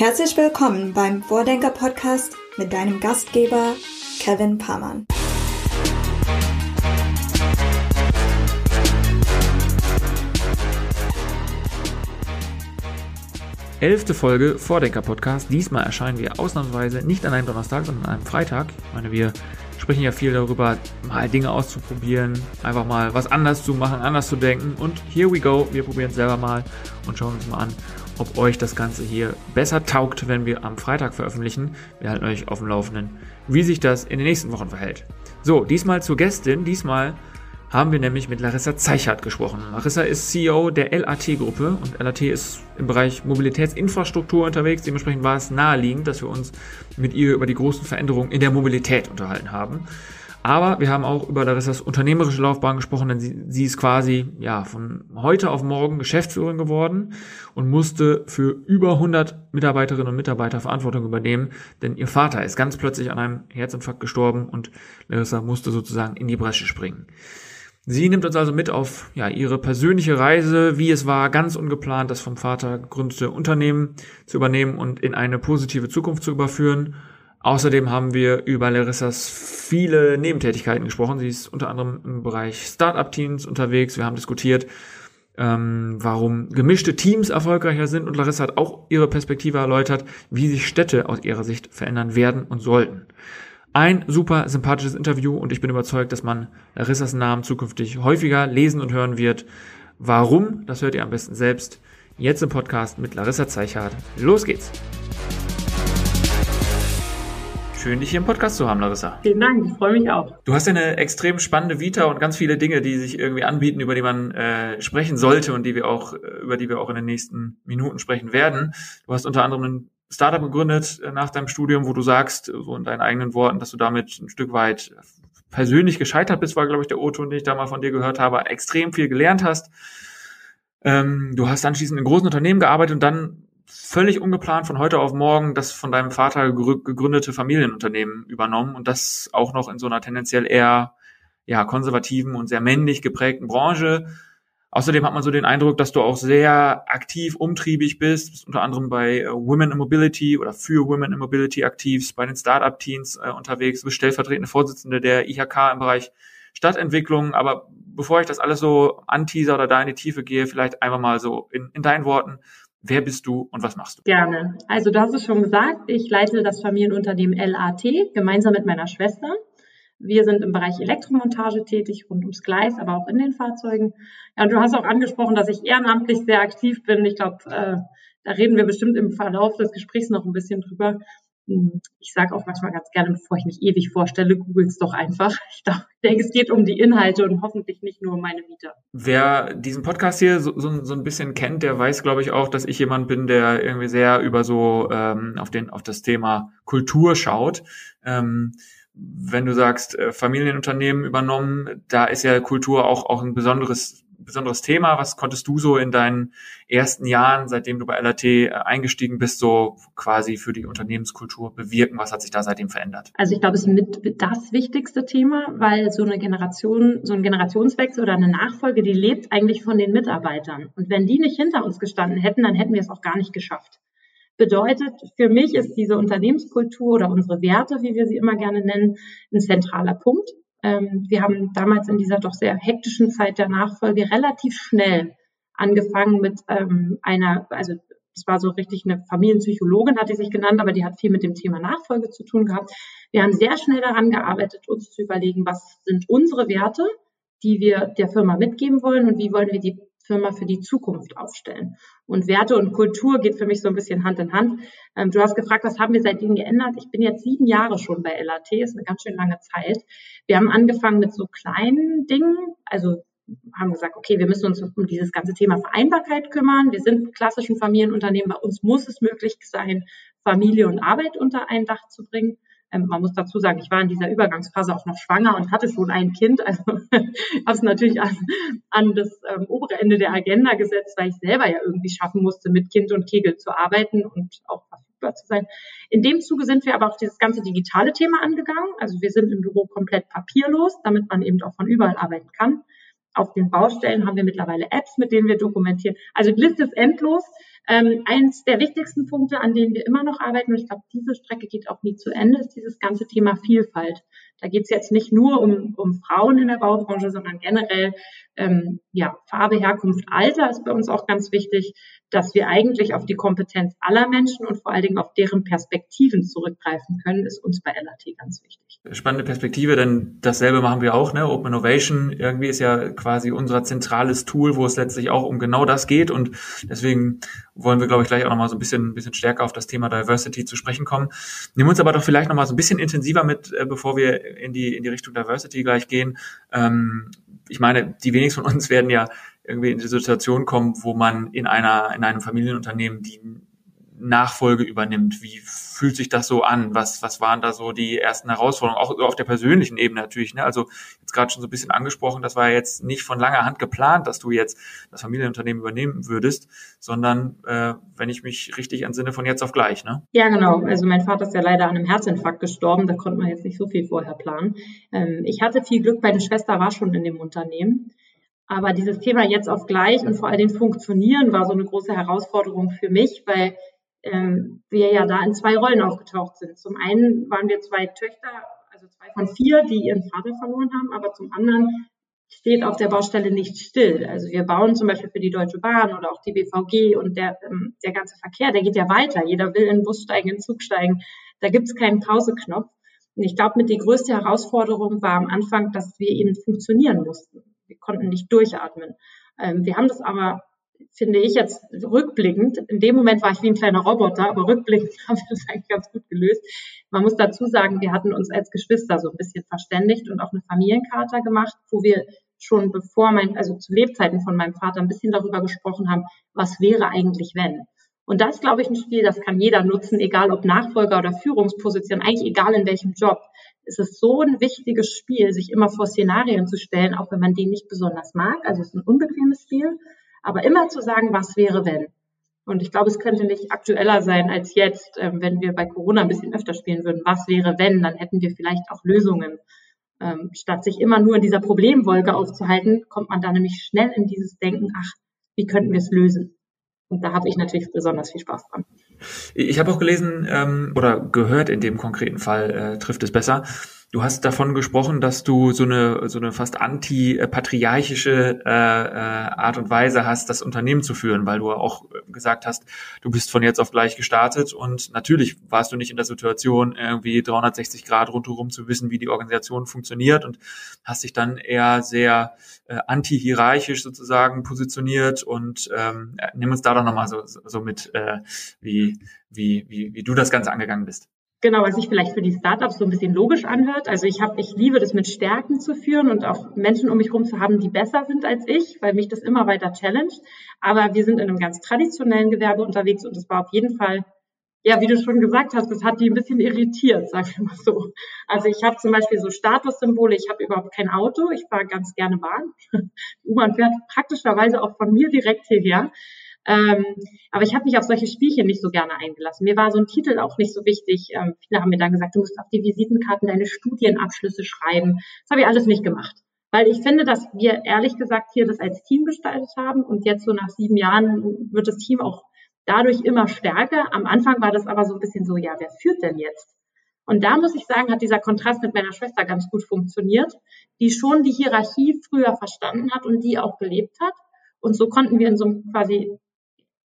Herzlich willkommen beim Vordenker Podcast mit deinem Gastgeber Kevin Pamann. Elfte Folge Vordenker Podcast. Diesmal erscheinen wir ausnahmsweise nicht an einem Donnerstag, sondern an einem Freitag. Ich meine, wir sprechen ja viel darüber, mal Dinge auszuprobieren, einfach mal was anders zu machen, anders zu denken. Und here we go, wir probieren es selber mal und schauen uns mal an, ob euch das Ganze hier besser taugt, wenn wir am Freitag veröffentlichen. Wir halten euch auf dem Laufenden, wie sich das in den nächsten Wochen verhält. So, diesmal zur Gästin. Diesmal haben wir nämlich mit Larissa Zeichert gesprochen. Larissa ist CEO der LAT-Gruppe und LAT ist im Bereich Mobilitätsinfrastruktur unterwegs. Dementsprechend war es naheliegend, dass wir uns mit ihr über die großen Veränderungen in der Mobilität unterhalten haben. Aber wir haben auch über Larissas unternehmerische Laufbahn gesprochen, denn sie, sie ist quasi ja von heute auf morgen Geschäftsführerin geworden und musste für über 100 Mitarbeiterinnen und Mitarbeiter Verantwortung übernehmen, denn ihr Vater ist ganz plötzlich an einem Herzinfarkt gestorben und Larissa musste sozusagen in die Bresche springen. Sie nimmt uns also mit auf ja, ihre persönliche Reise, wie es war, ganz ungeplant, das vom Vater gegründete Unternehmen zu übernehmen und in eine positive Zukunft zu überführen Außerdem haben wir über Larissas viele Nebentätigkeiten gesprochen. Sie ist unter anderem im Bereich Startup-Teams unterwegs. Wir haben diskutiert, ähm, warum gemischte Teams erfolgreicher sind und Larissa hat auch ihre Perspektive erläutert, wie sich Städte aus ihrer Sicht verändern werden und sollten. Ein super sympathisches Interview und ich bin überzeugt, dass man Larissas Namen zukünftig häufiger lesen und hören wird. Warum? Das hört ihr am besten selbst. Jetzt im Podcast mit Larissa Zeichhardt. Los geht's! Schön, dich hier im Podcast zu haben, Larissa. Vielen Dank, ich freue mich auch. Du hast ja eine extrem spannende Vita und ganz viele Dinge, die sich irgendwie anbieten, über die man äh, sprechen sollte und die wir auch, äh, über die wir auch in den nächsten Minuten sprechen werden. Du hast unter anderem ein Startup gegründet äh, nach deinem Studium, wo du sagst, so in deinen eigenen Worten, dass du damit ein Stück weit persönlich gescheitert bist, war, glaube ich, der O-Ton, den ich da mal von dir gehört habe, extrem viel gelernt hast. Ähm, du hast anschließend in großen Unternehmen gearbeitet und dann völlig ungeplant von heute auf morgen das von deinem Vater gegründete Familienunternehmen übernommen und das auch noch in so einer tendenziell eher ja, konservativen und sehr männlich geprägten Branche. Außerdem hat man so den Eindruck, dass du auch sehr aktiv, umtriebig bist, bist unter anderem bei äh, Women in Mobility oder für Women in Mobility aktiv, bei den Startup-Teams äh, unterwegs, du bist stellvertretende Vorsitzende der IHK im Bereich Stadtentwicklung. Aber bevor ich das alles so anteaser oder da in die Tiefe gehe, vielleicht einfach mal so in, in deinen Worten, Wer bist du und was machst du? Gerne. Also du hast es schon gesagt, ich leite das Familienunternehmen LAT gemeinsam mit meiner Schwester. Wir sind im Bereich Elektromontage tätig, rund ums Gleis, aber auch in den Fahrzeugen. Ja, und du hast auch angesprochen, dass ich ehrenamtlich sehr aktiv bin. Ich glaube, äh, da reden wir bestimmt im Verlauf des Gesprächs noch ein bisschen drüber. Hm, ich sage auch manchmal ganz gerne, bevor ich mich ewig vorstelle, googles doch einfach. Ich denke, es geht um die Inhalte und hoffentlich nicht nur um meine Vita. Wer diesen Podcast hier so, so, so ein bisschen kennt, der weiß, glaube ich, auch, dass ich jemand bin, der irgendwie sehr über so ähm, auf den auf das Thema Kultur schaut. Ähm, wenn du sagst, äh, Familienunternehmen übernommen, da ist ja Kultur auch, auch ein besonderes besonderes Thema? Was konntest du so in deinen ersten Jahren, seitdem du bei LAT äh, eingestiegen bist, so quasi für die Unternehmenskultur bewirken? Was hat sich da seitdem verändert? Also ich glaube, es ist mit das wichtigste Thema, weil so eine Generation, so ein Generationswechsel oder eine Nachfolge, die lebt eigentlich von den Mitarbeitern. Und wenn die nicht hinter uns gestanden hätten, dann hätten wir es auch gar nicht geschafft. Bedeutet, für mich ist diese Unternehmenskultur oder unsere Werte, wie wir sie immer gerne nennen, ein zentraler Punkt. Ähm, wir haben damals in dieser doch sehr hektischen Zeit der Nachfolge relativ schnell angefangen mit ähm, einer, also das war so richtig eine Familienpsychologin, hat die sich genannt, aber die hat viel mit dem Thema Nachfolge zu tun gehabt. Wir haben sehr schnell daran gearbeitet, uns zu überlegen, was sind unsere Werte, die wir der Firma mitgeben wollen und wie wollen wir die Firma für die Zukunft aufstellen. Und Werte und Kultur geht für mich so ein bisschen Hand in Hand. Ähm, du hast gefragt, was haben wir seitdem geändert? Ich bin jetzt sieben Jahre schon bei LAT, ist eine ganz schön lange Zeit. Wir haben angefangen mit so kleinen Dingen, also haben gesagt, okay, wir müssen uns um dieses ganze Thema Vereinbarkeit kümmern. Wir sind klassischen Familienunternehmen. Bei uns muss es möglich sein, Familie und Arbeit unter ein Dach zu bringen. Ähm, man muss dazu sagen, ich war in dieser Übergangsphase auch noch schwanger und hatte schon ein Kind. Also habe es natürlich an, an das ähm, obere Ende der Agenda gesetzt, weil ich selber ja irgendwie schaffen musste, mit Kind und Kegel zu arbeiten und auch verfügbar zu sein. In dem Zuge sind wir aber auch dieses ganze digitale Thema angegangen. Also wir sind im Büro komplett papierlos, damit man eben auch von überall arbeiten kann. Auf den Baustellen haben wir mittlerweile Apps, mit denen wir dokumentieren. Also die Liste ist endlos. Ähm, eins der wichtigsten Punkte, an denen wir immer noch arbeiten, und ich glaube, diese Strecke geht auch nie zu Ende, ist dieses ganze Thema Vielfalt. Da geht es jetzt nicht nur um, um Frauen in der Baubranche, sondern generell ähm, ja, Farbe, Herkunft, Alter ist bei uns auch ganz wichtig, dass wir eigentlich auf die Kompetenz aller Menschen und vor allen Dingen auf deren Perspektiven zurückgreifen können, ist uns bei LAT ganz wichtig. Spannende Perspektive, denn dasselbe machen wir auch. Ne? Open Innovation irgendwie ist ja quasi unser zentrales Tool, wo es letztlich auch um genau das geht und deswegen wollen wir, glaube ich, gleich auch nochmal so ein bisschen, bisschen stärker auf das Thema Diversity zu sprechen kommen. Nehmen wir uns aber doch vielleicht nochmal so ein bisschen intensiver mit, äh, bevor wir in die, in die Richtung Diversity gleich gehen. Ähm, ich meine, die wenigsten von uns werden ja irgendwie in die Situation kommen, wo man in einer, in einem Familienunternehmen die Nachfolge übernimmt. Wie fühlt sich das so an? Was, was waren da so die ersten Herausforderungen? Auch auf der persönlichen Ebene natürlich. Ne? Also jetzt gerade schon so ein bisschen angesprochen, das war jetzt nicht von langer Hand geplant, dass du jetzt das Familienunternehmen übernehmen würdest, sondern äh, wenn ich mich richtig entsinne, von jetzt auf gleich. Ne? Ja, genau. Also mein Vater ist ja leider an einem Herzinfarkt gestorben. Da konnte man jetzt nicht so viel vorher planen. Ähm, ich hatte viel Glück, meine Schwester war schon in dem Unternehmen. Aber dieses Thema jetzt auf gleich und vor allem Funktionieren war so eine große Herausforderung für mich, weil ähm, wir ja da in zwei Rollen aufgetaucht sind. Zum einen waren wir zwei Töchter, also zwei von vier, die ihren Vater verloren haben, aber zum anderen steht auf der Baustelle nicht still. Also wir bauen zum Beispiel für die Deutsche Bahn oder auch die BVG und der, ähm, der ganze Verkehr, der geht ja weiter. Jeder will in den Bus steigen, in den Zug steigen. Da gibt es keinen Pauseknopf. Und ich glaube, mit die größte Herausforderung war am Anfang, dass wir eben funktionieren mussten. Wir konnten nicht durchatmen. Ähm, wir haben das aber finde ich jetzt rückblickend, in dem Moment war ich wie ein kleiner Roboter, aber rückblickend haben wir das eigentlich ganz gut gelöst. Man muss dazu sagen, wir hatten uns als Geschwister so ein bisschen verständigt und auch eine Familiencharta gemacht, wo wir schon bevor mein, also zu Lebzeiten von meinem Vater ein bisschen darüber gesprochen haben, was wäre eigentlich wenn. Und das, glaube ich, ein Spiel, das kann jeder nutzen, egal ob Nachfolger oder Führungsposition, eigentlich egal in welchem Job. Es ist so ein wichtiges Spiel, sich immer vor Szenarien zu stellen, auch wenn man die nicht besonders mag. Also es ist ein unbequemes Spiel. Aber immer zu sagen, was wäre, wenn. Und ich glaube, es könnte nicht aktueller sein als jetzt, ähm, wenn wir bei Corona ein bisschen öfter spielen würden. Was wäre, wenn? Dann hätten wir vielleicht auch Lösungen. Ähm, statt sich immer nur in dieser Problemwolke aufzuhalten, kommt man da nämlich schnell in dieses Denken, ach, wie könnten wir es lösen? Und da habe ich natürlich besonders viel Spaß dran. Ich habe auch gelesen ähm, oder gehört in dem konkreten Fall äh, trifft es besser, Du hast davon gesprochen, dass du so eine so eine fast anti-patriarchische äh, äh, Art und Weise hast, das Unternehmen zu führen, weil du auch gesagt hast, du bist von jetzt auf gleich gestartet und natürlich warst du nicht in der Situation, irgendwie 360 Grad rundherum zu wissen, wie die Organisation funktioniert und hast dich dann eher sehr äh, anti-hierarchisch sozusagen positioniert und ähm, nimm uns da doch nochmal so, so mit, äh, wie, wie, wie, wie du das Ganze angegangen bist. Genau, was sich vielleicht für die Startups so ein bisschen logisch anhört. Also ich habe, ich liebe das mit Stärken zu führen und auch Menschen um mich herum zu haben, die besser sind als ich, weil mich das immer weiter challenged. Aber wir sind in einem ganz traditionellen Gewerbe unterwegs und es war auf jeden Fall, ja, wie du schon gesagt hast, das hat die ein bisschen irritiert, sag ich mal so. Also ich habe zum Beispiel so Statussymbole, ich habe überhaupt kein Auto, ich fahre ganz gerne Bahn. U-Bahn fährt praktischerweise auch von mir direkt hierher. Ähm, aber ich habe mich auf solche Spielchen nicht so gerne eingelassen. Mir war so ein Titel auch nicht so wichtig. Ähm, viele haben mir dann gesagt, du musst auf die Visitenkarten deine Studienabschlüsse schreiben. Das habe ich alles nicht gemacht. Weil ich finde, dass wir ehrlich gesagt hier das als Team gestaltet haben und jetzt so nach sieben Jahren wird das Team auch dadurch immer stärker. Am Anfang war das aber so ein bisschen so, ja, wer führt denn jetzt? Und da muss ich sagen, hat dieser Kontrast mit meiner Schwester ganz gut funktioniert, die schon die Hierarchie früher verstanden hat und die auch gelebt hat. Und so konnten wir in so einem quasi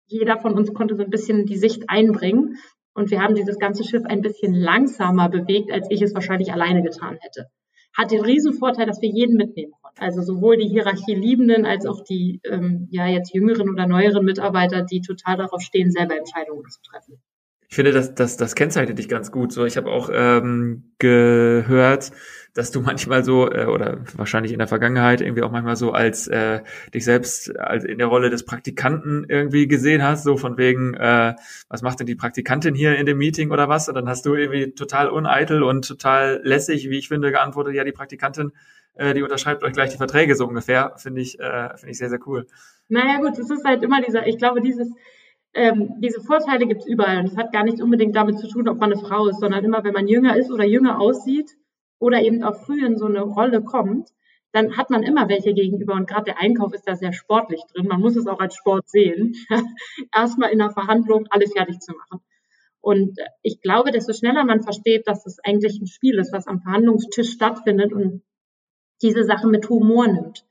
jeder von uns konnte so ein bisschen die Sicht einbringen. Und wir haben dieses ganze Schiff ein bisschen langsamer bewegt, als ich es wahrscheinlich alleine getan hätte. Hat den Riesenvorteil, dass wir jeden mitnehmen konnten. Also sowohl die Hierarchie Liebenden als auch die ähm, ja jetzt jüngeren oder neueren Mitarbeiter, die total darauf stehen, selber Entscheidungen zu treffen. Ich finde, das, das, das kennzeichnet dich ganz gut. So, ich habe auch ähm, gehört, dass du manchmal so äh, oder wahrscheinlich in der Vergangenheit irgendwie auch manchmal so als äh, dich selbst als in der Rolle des Praktikanten irgendwie gesehen hast, so von wegen, äh, was macht denn die Praktikantin hier in dem Meeting oder was? Und dann hast du irgendwie total uneitel und total lässig, wie ich finde, geantwortet, ja, die Praktikantin, äh, die unterschreibt euch gleich die Verträge so ungefähr. Finde ich, äh, finde ich sehr, sehr cool. Naja gut, es ist halt immer dieser, ich glaube, dieses ähm, diese Vorteile gibt es überall und es hat gar nicht unbedingt damit zu tun, ob man eine Frau ist, sondern immer, wenn man jünger ist oder jünger aussieht, oder eben auch früh in so eine Rolle kommt, dann hat man immer welche gegenüber und gerade der Einkauf ist da sehr sportlich drin. Man muss es auch als Sport sehen, erstmal in der Verhandlung alles fertig zu machen. Und ich glaube, desto schneller man versteht, dass es eigentlich ein Spiel ist, was am Verhandlungstisch stattfindet und diese Sache mit Humor nimmt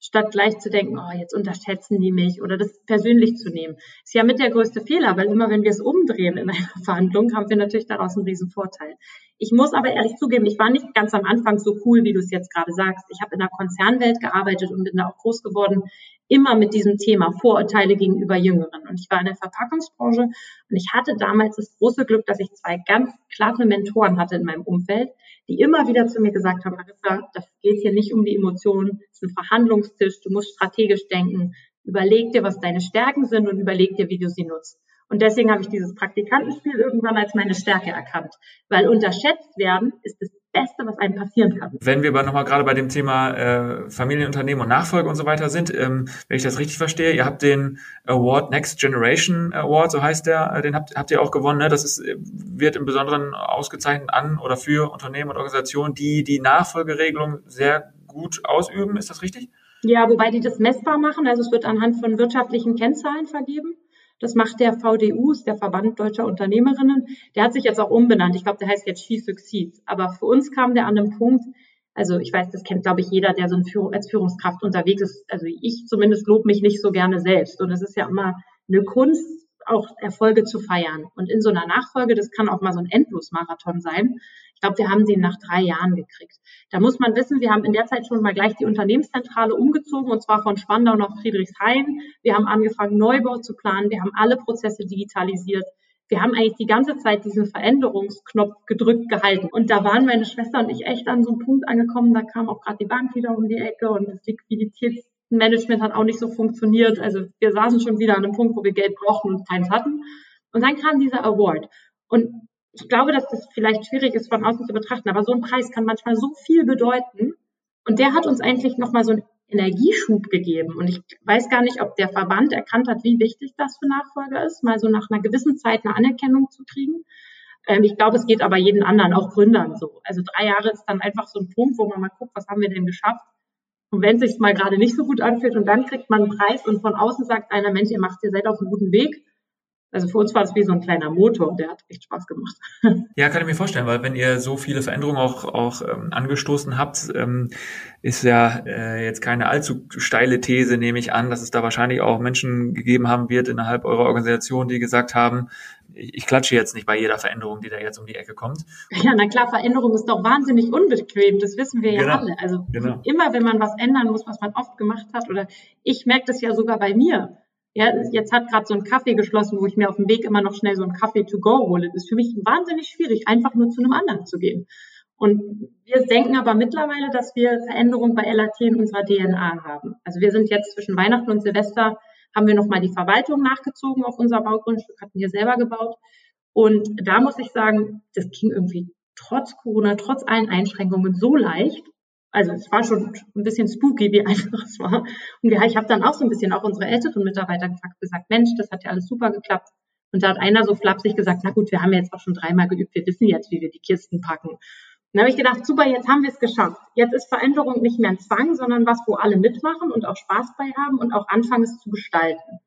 statt gleich zu denken, oh, jetzt unterschätzen die mich oder das persönlich zu nehmen. Ist ja mit der größte Fehler, weil immer wenn wir es umdrehen in einer Verhandlung, haben wir natürlich daraus einen riesen Vorteil. Ich muss aber ehrlich zugeben, ich war nicht ganz am Anfang so cool, wie du es jetzt gerade sagst. Ich habe in der Konzernwelt gearbeitet und bin da auch groß geworden, immer mit diesem Thema Vorurteile gegenüber Jüngeren. Und ich war in der Verpackungsbranche und ich hatte damals das große Glück, dass ich zwei ganz klasse Mentoren hatte in meinem Umfeld, die immer wieder zu mir gesagt haben, Marissa, das geht hier nicht um die Emotionen, es ist ein Verhandlungstisch, du musst strategisch denken, überleg dir, was deine Stärken sind und überleg dir, wie du sie nutzt. Und deswegen habe ich dieses Praktikantenspiel irgendwann als meine Stärke erkannt. Weil unterschätzt werden ist das Beste, was einem passieren kann. Wenn wir aber nochmal gerade bei dem Thema äh, Familienunternehmen und Nachfolge und so weiter sind, ähm, wenn ich das richtig verstehe, ihr habt den Award Next Generation Award, so heißt der, äh, den habt, habt ihr auch gewonnen. Ne? Das ist, äh, wird im Besonderen ausgezeichnet an oder für Unternehmen und Organisationen, die die Nachfolgeregelung sehr gut ausüben. Ist das richtig? Ja, wobei die das messbar machen. Also es wird anhand von wirtschaftlichen Kennzahlen vergeben. Das macht der VDU, ist der Verband Deutscher Unternehmerinnen. Der hat sich jetzt auch umbenannt. Ich glaube, der heißt jetzt She Succeeds. Aber für uns kam der an einem Punkt, also ich weiß, das kennt, glaube ich, jeder, der so Führung, als Führungskraft unterwegs ist. Also ich zumindest lobe mich nicht so gerne selbst. Und es ist ja immer eine Kunst, auch Erfolge zu feiern. Und in so einer Nachfolge, das kann auch mal so ein Endlosmarathon sein. Ich glaube, wir haben den nach drei Jahren gekriegt. Da muss man wissen, wir haben in der Zeit schon mal gleich die Unternehmenszentrale umgezogen und zwar von Spandau nach Friedrichshain. Wir haben angefangen, Neubau zu planen. Wir haben alle Prozesse digitalisiert. Wir haben eigentlich die ganze Zeit diesen Veränderungsknopf gedrückt gehalten. Und da waren meine Schwester und ich echt an so einem Punkt angekommen, da kam auch gerade die Bank wieder um die Ecke und das Liquiditätsmanagement hat auch nicht so funktioniert. Also wir saßen schon wieder an einem Punkt, wo wir Geld brauchten und keins hatten. Und dann kam dieser Award. Und ich glaube, dass das vielleicht schwierig ist, von außen zu betrachten, aber so ein Preis kann manchmal so viel bedeuten. Und der hat uns eigentlich nochmal so einen Energieschub gegeben. Und ich weiß gar nicht, ob der Verband erkannt hat, wie wichtig das für Nachfolger ist, mal so nach einer gewissen Zeit eine Anerkennung zu kriegen. Ähm, ich glaube, es geht aber jeden anderen, auch Gründern so. Also drei Jahre ist dann einfach so ein Punkt, wo man mal guckt, was haben wir denn geschafft. Und wenn es sich mal gerade nicht so gut anfühlt und dann kriegt man einen Preis und von außen sagt einer, Mensch, ihr macht, ihr seid auf einem guten Weg, also für uns war das wie so ein kleiner Motor, der hat echt Spaß gemacht. Ja, kann ich mir vorstellen, weil wenn ihr so viele Veränderungen auch, auch ähm, angestoßen habt, ähm, ist ja äh, jetzt keine allzu steile These, nehme ich an, dass es da wahrscheinlich auch Menschen gegeben haben wird innerhalb eurer Organisation, die gesagt haben, ich, ich klatsche jetzt nicht bei jeder Veränderung, die da jetzt um die Ecke kommt. Ja, na klar, Veränderung ist doch wahnsinnig unbequem, das wissen wir ja genau. alle. Also genau. immer, wenn man was ändern muss, was man oft gemacht hat, oder ich merke das ja sogar bei mir ja, jetzt hat gerade so ein Kaffee geschlossen, wo ich mir auf dem Weg immer noch schnell so ein Kaffee to go hole. Das ist für mich wahnsinnig schwierig, einfach nur zu einem anderen zu gehen. Und wir denken aber mittlerweile, dass wir Veränderungen bei LAT in unserer DNA haben. Also wir sind jetzt zwischen Weihnachten und Silvester haben wir nochmal die Verwaltung nachgezogen auf unser Baugrundstück, hatten wir selber gebaut. Und da muss ich sagen, das ging irgendwie trotz Corona, trotz allen Einschränkungen so leicht also es war schon ein bisschen spooky, wie einfach es war. Und ich habe dann auch so ein bisschen auch unsere älteren Mitarbeiter gefragt, gesagt, Mensch, das hat ja alles super geklappt. Und da hat einer so flapsig gesagt, na gut, wir haben jetzt auch schon dreimal geübt, wir wissen jetzt, wie wir die Kisten packen. Und dann habe ich gedacht, super, jetzt haben wir es geschafft. Jetzt ist Veränderung nicht mehr ein Zwang, sondern was, wo alle mitmachen und auch Spaß bei haben und auch anfangen, es zu gestalten.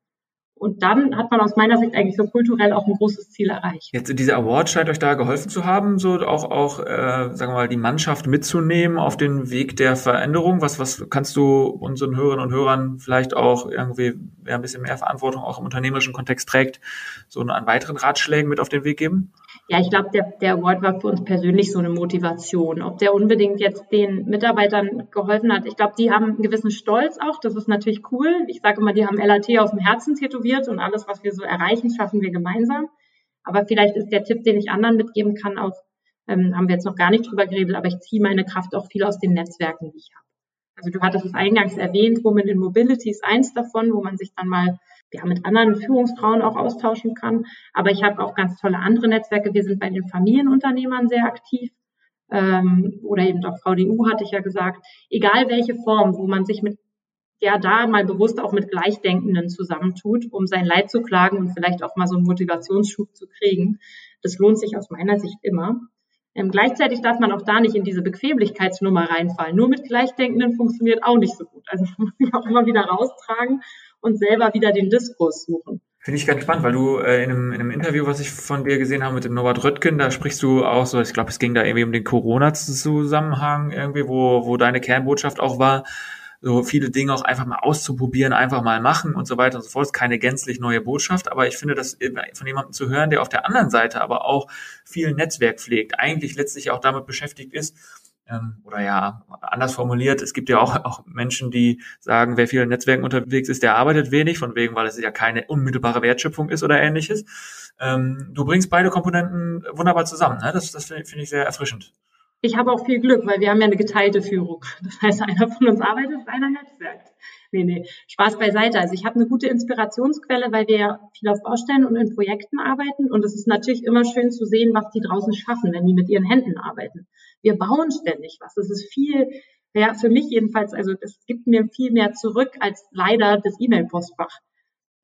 Und dann hat man aus meiner Sicht eigentlich so kulturell auch ein großes Ziel erreicht. Jetzt dieser Award scheint euch da geholfen zu haben, so auch auch äh, sagen wir mal die Mannschaft mitzunehmen auf den Weg der Veränderung. Was was kannst du unseren Hörerinnen und Hörern vielleicht auch irgendwie wer ein bisschen mehr Verantwortung auch im unternehmerischen Kontext trägt, so an weiteren Ratschlägen mit auf den Weg geben? Ja, ich glaube, der, der Award war für uns persönlich so eine Motivation. Ob der unbedingt jetzt den Mitarbeitern geholfen hat, ich glaube, die haben einen gewissen Stolz auch. Das ist natürlich cool. Ich sage immer, die haben LAT aus dem Herzen tätowiert und alles, was wir so erreichen, schaffen wir gemeinsam. Aber vielleicht ist der Tipp, den ich anderen mitgeben kann, auch, ähm, haben wir jetzt noch gar nicht drüber geredet, aber ich ziehe meine Kraft auch viel aus den Netzwerken, die ich habe. Also du hattest es eingangs erwähnt, Women in Mobility ist eins davon, wo man sich dann mal ja, mit anderen Führungsfrauen auch austauschen kann. Aber ich habe auch ganz tolle andere Netzwerke. Wir sind bei den Familienunternehmern sehr aktiv. Ähm, oder eben auch VDU hatte ich ja gesagt. Egal welche Form, wo man sich mit ja da mal bewusst auch mit Gleichdenkenden zusammentut, um sein Leid zu klagen und vielleicht auch mal so einen Motivationsschub zu kriegen. Das lohnt sich aus meiner Sicht immer. Ähm, gleichzeitig darf man auch da nicht in diese Bequemlichkeitsnummer reinfallen. Nur mit Gleichdenkenden funktioniert auch nicht so gut. Also muss sich auch immer wieder raustragen und selber wieder den Diskurs suchen. Finde ich ganz spannend, weil du äh, in, einem, in einem Interview, was ich von dir gesehen habe mit dem Norbert Röttgen, da sprichst du auch so, ich glaube, es ging da irgendwie um den Corona-Zusammenhang irgendwie, wo, wo deine Kernbotschaft auch war, so viele Dinge auch einfach mal auszuprobieren, einfach mal machen und so weiter und so fort. Ist keine gänzlich neue Botschaft, aber ich finde das von jemandem zu hören, der auf der anderen Seite aber auch viel Netzwerk pflegt, eigentlich letztlich auch damit beschäftigt ist, ähm, oder ja, anders formuliert, es gibt ja auch, auch Menschen, die sagen, wer viel in Netzwerken unterwegs ist, der arbeitet wenig, von wegen, weil es ja keine unmittelbare Wertschöpfung ist oder ähnliches. Ähm, du bringst beide Komponenten wunderbar zusammen. Ne? Das, das finde find ich sehr erfrischend ich habe auch viel Glück, weil wir haben ja eine geteilte Führung. Das heißt, einer von uns arbeitet, einer netzwerkt. Nee, nee, Spaß beiseite. Also ich habe eine gute Inspirationsquelle, weil wir ja viel auf Baustellen und in Projekten arbeiten. Und es ist natürlich immer schön zu sehen, was die draußen schaffen, wenn die mit ihren Händen arbeiten. Wir bauen ständig was. Das ist viel, ja, für mich jedenfalls, also es gibt mir viel mehr zurück als leider das E-Mail-Postfach.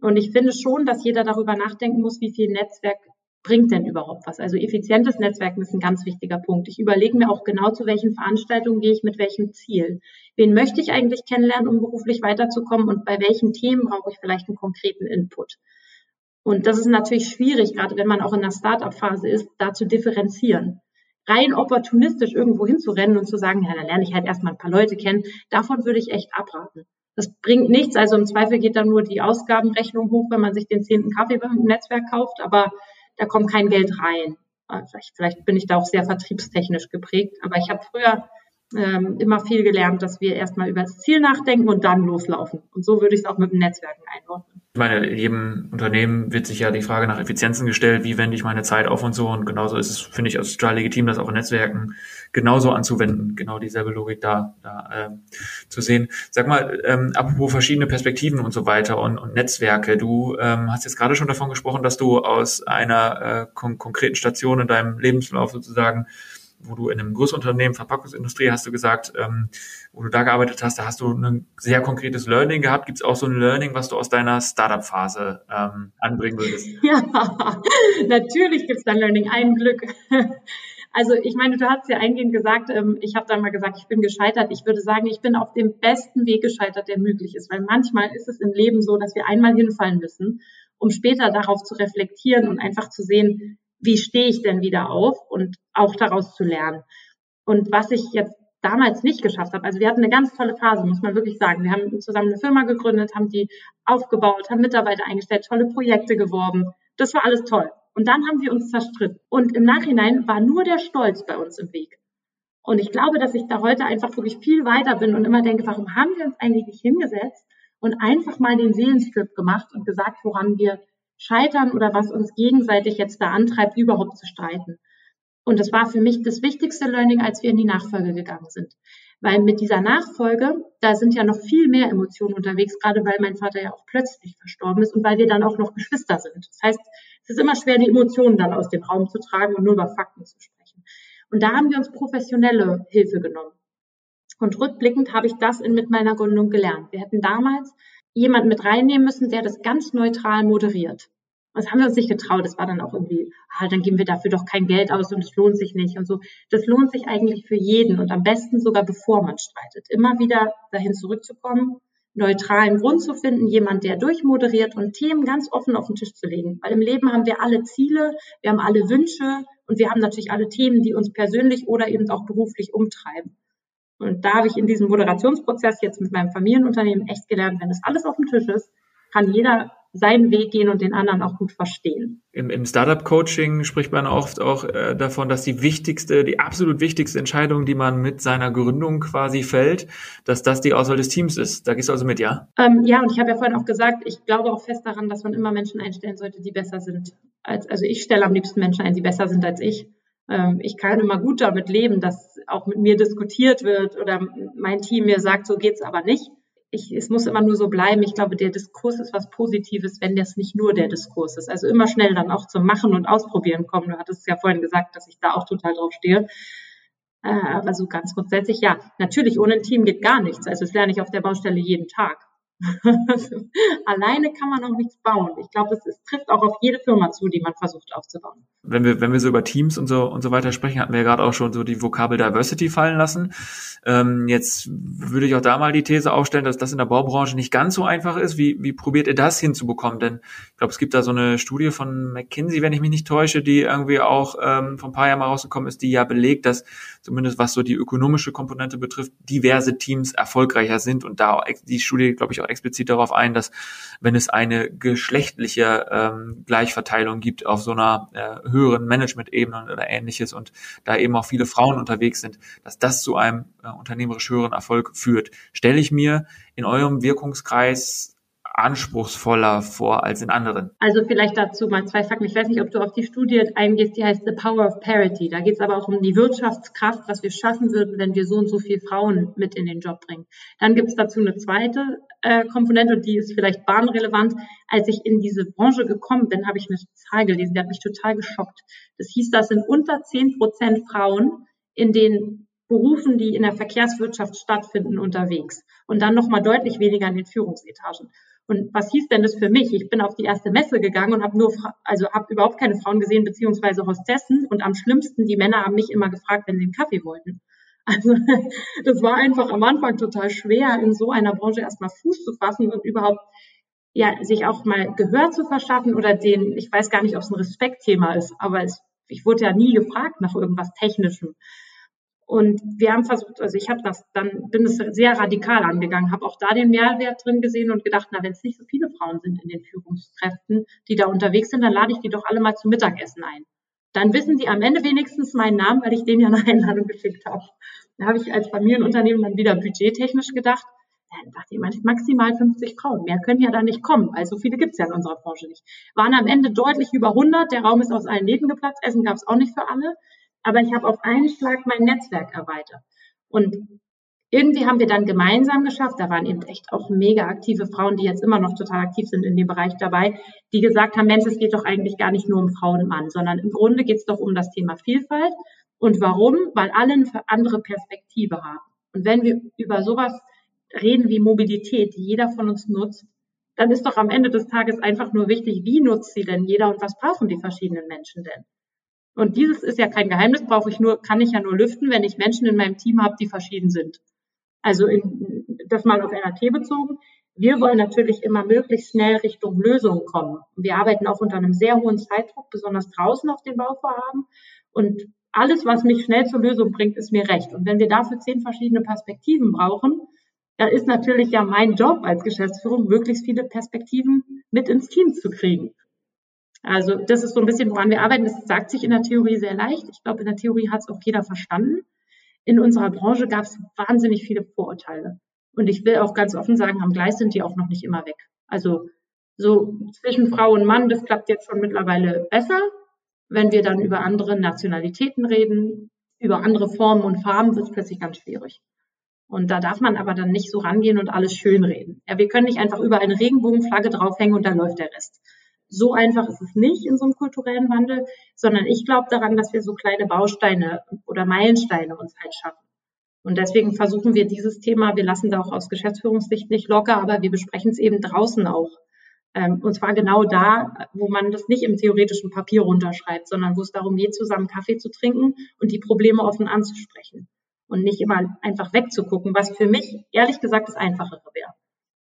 Und ich finde schon, dass jeder darüber nachdenken muss, wie viel Netzwerk bringt denn überhaupt was? Also effizientes Netzwerken ist ein ganz wichtiger Punkt. Ich überlege mir auch genau, zu welchen Veranstaltungen gehe ich mit welchem Ziel. Wen möchte ich eigentlich kennenlernen, um beruflich weiterzukommen und bei welchen Themen brauche ich vielleicht einen konkreten Input? Und das ist natürlich schwierig, gerade wenn man auch in der Startup-Phase ist, da zu differenzieren. Rein opportunistisch irgendwo hinzurennen und zu sagen, ja, dann lerne ich halt erstmal ein paar Leute kennen, davon würde ich echt abraten. Das bringt nichts. Also im Zweifel geht dann nur die Ausgabenrechnung hoch, wenn man sich den zehnten Kaffee beim Netzwerk kauft, aber da kommt kein Geld rein. Äh, vielleicht, vielleicht bin ich da auch sehr vertriebstechnisch geprägt, aber ich habe früher ähm, immer viel gelernt, dass wir erstmal über das Ziel nachdenken und dann loslaufen. Und so würde ich es auch mit dem Netzwerken einordnen. Ich meine, in jedem Unternehmen wird sich ja die Frage nach Effizienzen gestellt, wie wende ich meine Zeit auf und so. Und genauso ist es, finde ich, als total legitim, das auch in Netzwerken genauso anzuwenden, genau dieselbe Logik da, da ähm, zu sehen. Sag mal, ähm, apropos verschiedene Perspektiven und so weiter und, und Netzwerke, du ähm, hast jetzt gerade schon davon gesprochen, dass du aus einer äh, kon konkreten Station in deinem Lebenslauf sozusagen wo du in einem Großunternehmen, Verpackungsindustrie, hast du gesagt, ähm, wo du da gearbeitet hast, da hast du ein sehr konkretes Learning gehabt. Gibt es auch so ein Learning, was du aus deiner Startup-Phase ähm, anbringen würdest? Ja, natürlich gibt es da Learning. Ein Glück. Also ich meine, du hast ja eingehend gesagt, ähm, ich habe da mal gesagt, ich bin gescheitert. Ich würde sagen, ich bin auf dem besten Weg gescheitert, der möglich ist. Weil manchmal ist es im Leben so, dass wir einmal hinfallen müssen, um später darauf zu reflektieren und einfach zu sehen, wie stehe ich denn wieder auf und auch daraus zu lernen. Und was ich jetzt damals nicht geschafft habe, also wir hatten eine ganz tolle Phase, muss man wirklich sagen. Wir haben zusammen eine Firma gegründet, haben die aufgebaut, haben Mitarbeiter eingestellt, tolle Projekte geworben. Das war alles toll. Und dann haben wir uns zerstritten. Und im Nachhinein war nur der Stolz bei uns im Weg. Und ich glaube, dass ich da heute einfach wirklich viel weiter bin und immer denke, warum haben wir uns eigentlich nicht hingesetzt und einfach mal den Seelenstrip gemacht und gesagt, woran wir scheitern oder was uns gegenseitig jetzt da antreibt, überhaupt zu streiten. Und das war für mich das wichtigste Learning, als wir in die Nachfolge gegangen sind. Weil mit dieser Nachfolge, da sind ja noch viel mehr Emotionen unterwegs, gerade weil mein Vater ja auch plötzlich verstorben ist und weil wir dann auch noch Geschwister sind. Das heißt, es ist immer schwer, die Emotionen dann aus dem Raum zu tragen und nur über Fakten zu sprechen. Und da haben wir uns professionelle Hilfe genommen. Und rückblickend habe ich das in, mit meiner Gründung gelernt. Wir hätten damals jemanden mit reinnehmen müssen, der das ganz neutral moderiert. Das haben wir uns nicht getraut. Das war dann auch irgendwie, ah, dann geben wir dafür doch kein Geld aus und es lohnt sich nicht und so. Das lohnt sich eigentlich für jeden und am besten sogar bevor man streitet. Immer wieder dahin zurückzukommen, neutralen Grund zu finden, jemand, der durchmoderiert und Themen ganz offen auf den Tisch zu legen. Weil im Leben haben wir alle Ziele, wir haben alle Wünsche und wir haben natürlich alle Themen, die uns persönlich oder eben auch beruflich umtreiben. Und da habe ich in diesem Moderationsprozess jetzt mit meinem Familienunternehmen echt gelernt, wenn das alles auf dem Tisch ist, kann jeder seinen Weg gehen und den anderen auch gut verstehen. Im, im Startup-Coaching spricht man oft auch äh, davon, dass die wichtigste, die absolut wichtigste Entscheidung, die man mit seiner Gründung quasi fällt, dass das die Auswahl des Teams ist. Da gehst du also mit, ja? Ähm, ja, und ich habe ja vorhin auch gesagt, ich glaube auch fest daran, dass man immer Menschen einstellen sollte, die besser sind. Als, also ich stelle am liebsten Menschen ein, die besser sind als ich. Ähm, ich kann immer gut damit leben, dass auch mit mir diskutiert wird oder mein Team mir sagt, so geht's aber nicht. Ich, es muss immer nur so bleiben. Ich glaube, der Diskurs ist was Positives, wenn das nicht nur der Diskurs ist. Also immer schnell dann auch zum Machen und Ausprobieren kommen. Du hattest ja vorhin gesagt, dass ich da auch total drauf stehe. Äh, aber so ganz grundsätzlich, ja, natürlich, ohne ein Team geht gar nichts. Also das lerne ich auf der Baustelle jeden Tag. Alleine kann man auch nichts bauen. Ich glaube, es, es, trifft auch auf jede Firma zu, die man versucht aufzubauen. Wenn wir, wenn wir so über Teams und so und so weiter sprechen, hatten wir ja gerade auch schon so die Vokabel Diversity fallen lassen. Ähm, jetzt würde ich auch da mal die These aufstellen, dass das in der Baubranche nicht ganz so einfach ist. Wie, wie probiert ihr das hinzubekommen? Denn ich glaube, es gibt da so eine Studie von McKinsey, wenn ich mich nicht täusche, die irgendwie auch ähm, vor ein paar Jahren mal rausgekommen ist, die ja belegt, dass zumindest was so die ökonomische Komponente betrifft, diverse Teams erfolgreicher sind und da die Studie, glaube ich, auch explizit darauf ein, dass wenn es eine geschlechtliche ähm, Gleichverteilung gibt auf so einer äh, höheren Management-Ebene oder ähnliches und da eben auch viele Frauen unterwegs sind, dass das zu einem äh, unternehmerisch höheren Erfolg führt. Stelle ich mir in eurem Wirkungskreis anspruchsvoller vor als in anderen. Also vielleicht dazu mal zwei Fakten. Ich weiß nicht, ob du auf die Studie eingehst, die heißt The Power of Parity. Da geht es aber auch um die Wirtschaftskraft, was wir schaffen würden, wenn wir so und so viele Frauen mit in den Job bringen. Dann gibt es dazu eine zweite äh, Komponente, und die ist vielleicht bahnrelevant. Als ich in diese Branche gekommen bin, habe ich eine Zahl gelesen, die hat mich total geschockt. Das hieß, das sind unter zehn Prozent Frauen in den Berufen, die in der Verkehrswirtschaft stattfinden, unterwegs. Und dann nochmal deutlich weniger in den Führungsetagen. Und was hieß denn das für mich? Ich bin auf die erste Messe gegangen und habe nur, also habe überhaupt keine Frauen gesehen, beziehungsweise Hostessen. Und am schlimmsten, die Männer haben mich immer gefragt, wenn sie einen Kaffee wollten. Also das war einfach am Anfang total schwer, in so einer Branche erstmal Fuß zu fassen und überhaupt ja, sich auch mal Gehör zu verschaffen oder den, ich weiß gar nicht, ob es ein Respektthema ist, aber es, ich wurde ja nie gefragt nach irgendwas Technischem. Und wir haben versucht, also ich habe das dann, bin es sehr radikal angegangen, habe auch da den Mehrwert drin gesehen und gedacht, na, wenn es nicht so viele Frauen sind in den Führungskräften, die da unterwegs sind, dann lade ich die doch alle mal zum Mittagessen ein. Dann wissen die am Ende wenigstens meinen Namen, weil ich denen ja eine Einladung geschickt habe. Da habe ich als Familienunternehmen dann wieder budgettechnisch gedacht, dann dachte ich, maximal 50 Frauen. Mehr können ja da nicht kommen, weil so viele gibt es ja in unserer Branche nicht. Waren am Ende deutlich über 100. Der Raum ist aus allen Nähten geplatzt. Essen gab es auch nicht für alle aber ich habe auf einen Schlag mein Netzwerk erweitert. Und irgendwie haben wir dann gemeinsam geschafft, da waren eben echt auch mega aktive Frauen, die jetzt immer noch total aktiv sind in dem Bereich dabei, die gesagt haben, Mensch, es geht doch eigentlich gar nicht nur um Frauen und Mann, sondern im Grunde geht es doch um das Thema Vielfalt. Und warum? Weil alle eine andere Perspektive haben. Und wenn wir über sowas reden wie Mobilität, die jeder von uns nutzt, dann ist doch am Ende des Tages einfach nur wichtig, wie nutzt sie denn jeder und was brauchen die verschiedenen Menschen denn? Und dieses ist ja kein Geheimnis, brauche ich nur, kann ich ja nur lüften, wenn ich Menschen in meinem Team habe, die verschieden sind. Also in, das mal auf NRT bezogen. Wir wollen natürlich immer möglichst schnell Richtung Lösungen kommen. Wir arbeiten auch unter einem sehr hohen Zeitdruck, besonders draußen auf den Bauvorhaben. Und alles, was mich schnell zur Lösung bringt, ist mir recht. Und wenn wir dafür zehn verschiedene Perspektiven brauchen, dann ist natürlich ja mein Job als Geschäftsführung, möglichst viele Perspektiven mit ins Team zu kriegen. Also das ist so ein bisschen, woran wir arbeiten. Das sagt sich in der Theorie sehr leicht. Ich glaube, in der Theorie hat es auch jeder verstanden. In unserer Branche gab es wahnsinnig viele Vorurteile. Und ich will auch ganz offen sagen, am Gleis sind die auch noch nicht immer weg. Also so zwischen Frau und Mann, das klappt jetzt schon mittlerweile besser. Wenn wir dann über andere Nationalitäten reden, über andere Formen und Farben, wird es plötzlich ganz schwierig. Und da darf man aber dann nicht so rangehen und alles schönreden. Ja, wir können nicht einfach über eine Regenbogenflagge draufhängen und dann läuft der Rest. So einfach ist es nicht in so einem kulturellen Wandel, sondern ich glaube daran, dass wir so kleine Bausteine oder Meilensteine uns halt schaffen. Und deswegen versuchen wir dieses Thema, wir lassen da auch aus Geschäftsführungssicht nicht locker, aber wir besprechen es eben draußen auch. Ähm, und zwar genau da, wo man das nicht im theoretischen Papier runterschreibt, sondern wo es darum geht, zusammen Kaffee zu trinken und die Probleme offen anzusprechen. Und nicht immer einfach wegzugucken, was für mich ehrlich gesagt das Einfachere wäre.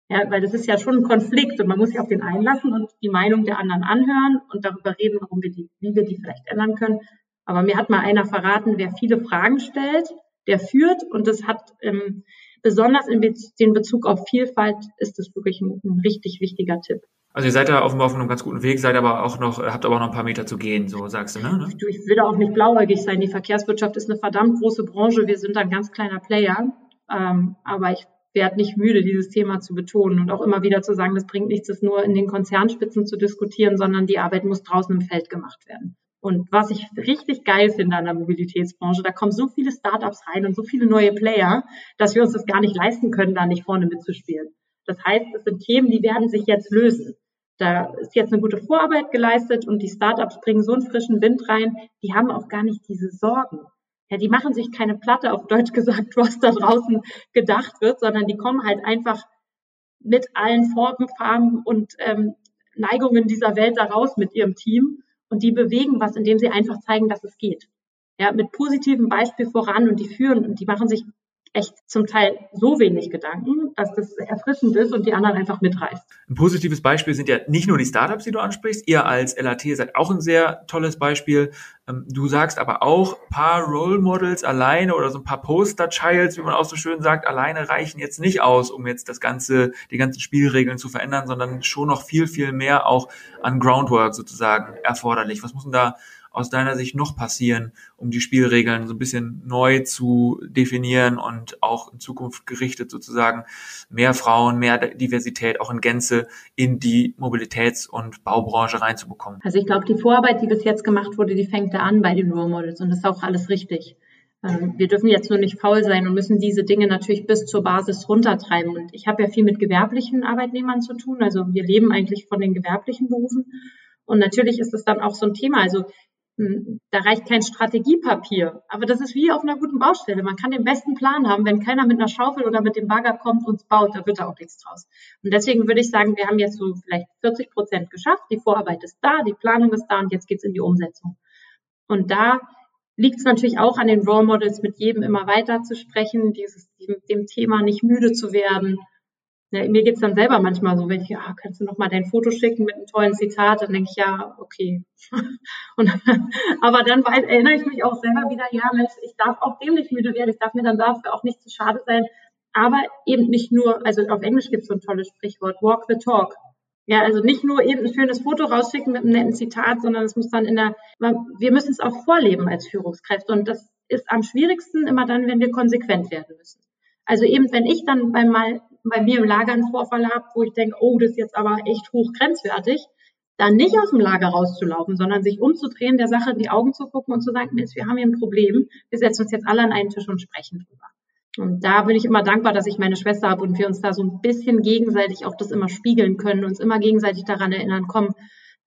Ja, weil das ist ja schon ein Konflikt und man muss sich auf den einlassen und die Meinung der anderen anhören und darüber reden, warum wir die, wie wir die vielleicht ändern können. Aber mir hat mal einer verraten, wer viele Fragen stellt, der führt und das hat ähm, besonders in den Bezug auf Vielfalt ist das wirklich ein, ein, richtig wichtiger Tipp. Also ihr seid da offenbar auf einem ganz guten Weg, seid aber auch noch, habt aber noch ein paar Meter zu gehen, so sagst du, ne? Du, ich will da auch nicht blauäugig sein. Die Verkehrswirtschaft ist eine verdammt große Branche. Wir sind ein ganz kleiner Player. Ähm, aber ich werde nicht müde, dieses Thema zu betonen und auch immer wieder zu sagen, das bringt nichts, das nur in den Konzernspitzen zu diskutieren, sondern die Arbeit muss draußen im Feld gemacht werden. Und was ich richtig geil finde an der Mobilitätsbranche, da kommen so viele Startups rein und so viele neue Player, dass wir uns das gar nicht leisten können, da nicht vorne mitzuspielen. Das heißt, es sind Themen, die werden sich jetzt lösen. Da ist jetzt eine gute Vorarbeit geleistet und die Startups bringen so einen frischen Wind rein, die haben auch gar nicht diese Sorgen ja, die machen sich keine Platte auf Deutsch gesagt, was da draußen gedacht wird, sondern die kommen halt einfach mit allen Formen, Farben und ähm, Neigungen dieser Welt da raus mit ihrem Team und die bewegen was, indem sie einfach zeigen, dass es geht. Ja, mit positivem Beispiel voran und die führen und die machen sich echt zum Teil so wenig Gedanken, dass das erfrischend ist und die anderen einfach mitreißt. Ein positives Beispiel sind ja nicht nur die Startups, die du ansprichst. Ihr als LAT seid auch ein sehr tolles Beispiel. Ähm, du sagst aber auch, paar Role Models alleine oder so ein paar Poster Childs, wie man auch so schön sagt, alleine reichen jetzt nicht aus, um jetzt das ganze, die ganzen Spielregeln zu verändern, sondern schon noch viel, viel mehr auch an Groundwork sozusagen erforderlich. Was muss denn da aus deiner Sicht noch passieren, um die Spielregeln so ein bisschen neu zu definieren und auch in Zukunft gerichtet sozusagen mehr Frauen, mehr Diversität auch in Gänze in die Mobilitäts- und Baubranche reinzubekommen? Also ich glaube, die Vorarbeit, die bis jetzt gemacht wurde, die fängt da an bei den Role Models und das ist auch alles richtig. Ähm, wir dürfen jetzt nur nicht faul sein und müssen diese Dinge natürlich bis zur Basis runtertreiben. Und ich habe ja viel mit gewerblichen Arbeitnehmern zu tun. Also wir leben eigentlich von den gewerblichen Berufen. Und natürlich ist es dann auch so ein Thema. Also da reicht kein Strategiepapier. Aber das ist wie auf einer guten Baustelle. Man kann den besten Plan haben. Wenn keiner mit einer Schaufel oder mit dem Bagger kommt und es baut, da wird da auch nichts draus. Und deswegen würde ich sagen, wir haben jetzt so vielleicht 40 Prozent geschafft. Die Vorarbeit ist da, die Planung ist da und jetzt geht's in die Umsetzung. Und da liegt es natürlich auch an den Role Models, mit jedem immer weiter zu sprechen, dieses, dem Thema nicht müde zu werden, ja, mir geht's dann selber manchmal so, wenn ich, ah, kannst du noch mal dein Foto schicken mit einem tollen Zitat, dann denke ich, ja, okay. Und, aber dann weiß, erinnere ich mich auch selber wieder, ja, Mensch, ich darf auch dem nicht müde werden, ich darf mir dann dafür auch nicht zu schade sein, aber eben nicht nur, also auf Englisch gibt's so ein tolles Sprichwort, walk the talk. Ja, also nicht nur eben ein schönes Foto rausschicken mit einem netten Zitat, sondern es muss dann in der, wir müssen es auch vorleben als Führungskräfte und das ist am schwierigsten immer dann, wenn wir konsequent werden müssen. Also eben, wenn ich dann beim mal bei mir im Lager einen Vorfall habe, wo ich denke, oh, das ist jetzt aber echt hoch grenzwertig, dann nicht aus dem Lager rauszulaufen, sondern sich umzudrehen, der Sache in die Augen zu gucken und zu sagen, Mensch, wir haben hier ein Problem, wir setzen uns jetzt alle an einen Tisch und sprechen drüber. Und da bin ich immer dankbar, dass ich meine Schwester habe und wir uns da so ein bisschen gegenseitig auch das immer spiegeln können, uns immer gegenseitig daran erinnern, komm,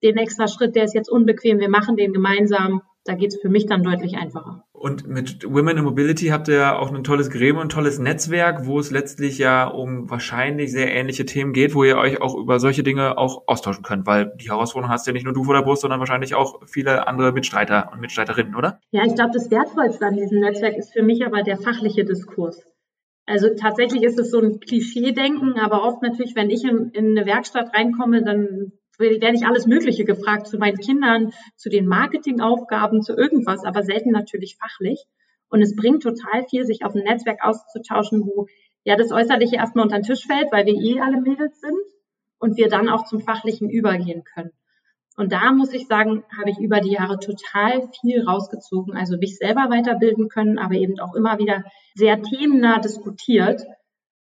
den extra Schritt, der ist jetzt unbequem, wir machen den gemeinsam da geht es für mich dann deutlich einfacher. Und mit Women in Mobility habt ihr ja auch ein tolles Gremium, ein tolles Netzwerk, wo es letztlich ja um wahrscheinlich sehr ähnliche Themen geht, wo ihr euch auch über solche Dinge auch austauschen könnt, weil die Herausforderung hast ja nicht nur du vor der Brust, sondern wahrscheinlich auch viele andere Mitstreiter und Mitstreiterinnen, oder? Ja, ich glaube, das Wertvollste an diesem Netzwerk ist für mich aber der fachliche Diskurs. Also tatsächlich ist es so ein Klischee-Denken, aber oft natürlich, wenn ich in, in eine Werkstatt reinkomme, dann werde ich alles Mögliche gefragt zu meinen Kindern, zu den Marketingaufgaben, zu irgendwas, aber selten natürlich fachlich. Und es bringt total viel, sich auf ein Netzwerk auszutauschen, wo ja das Äußerliche erstmal unter den Tisch fällt, weil wir eh alle Mädels sind und wir dann auch zum Fachlichen übergehen können. Und da muss ich sagen, habe ich über die Jahre total viel rausgezogen, also mich selber weiterbilden können, aber eben auch immer wieder sehr themennah diskutiert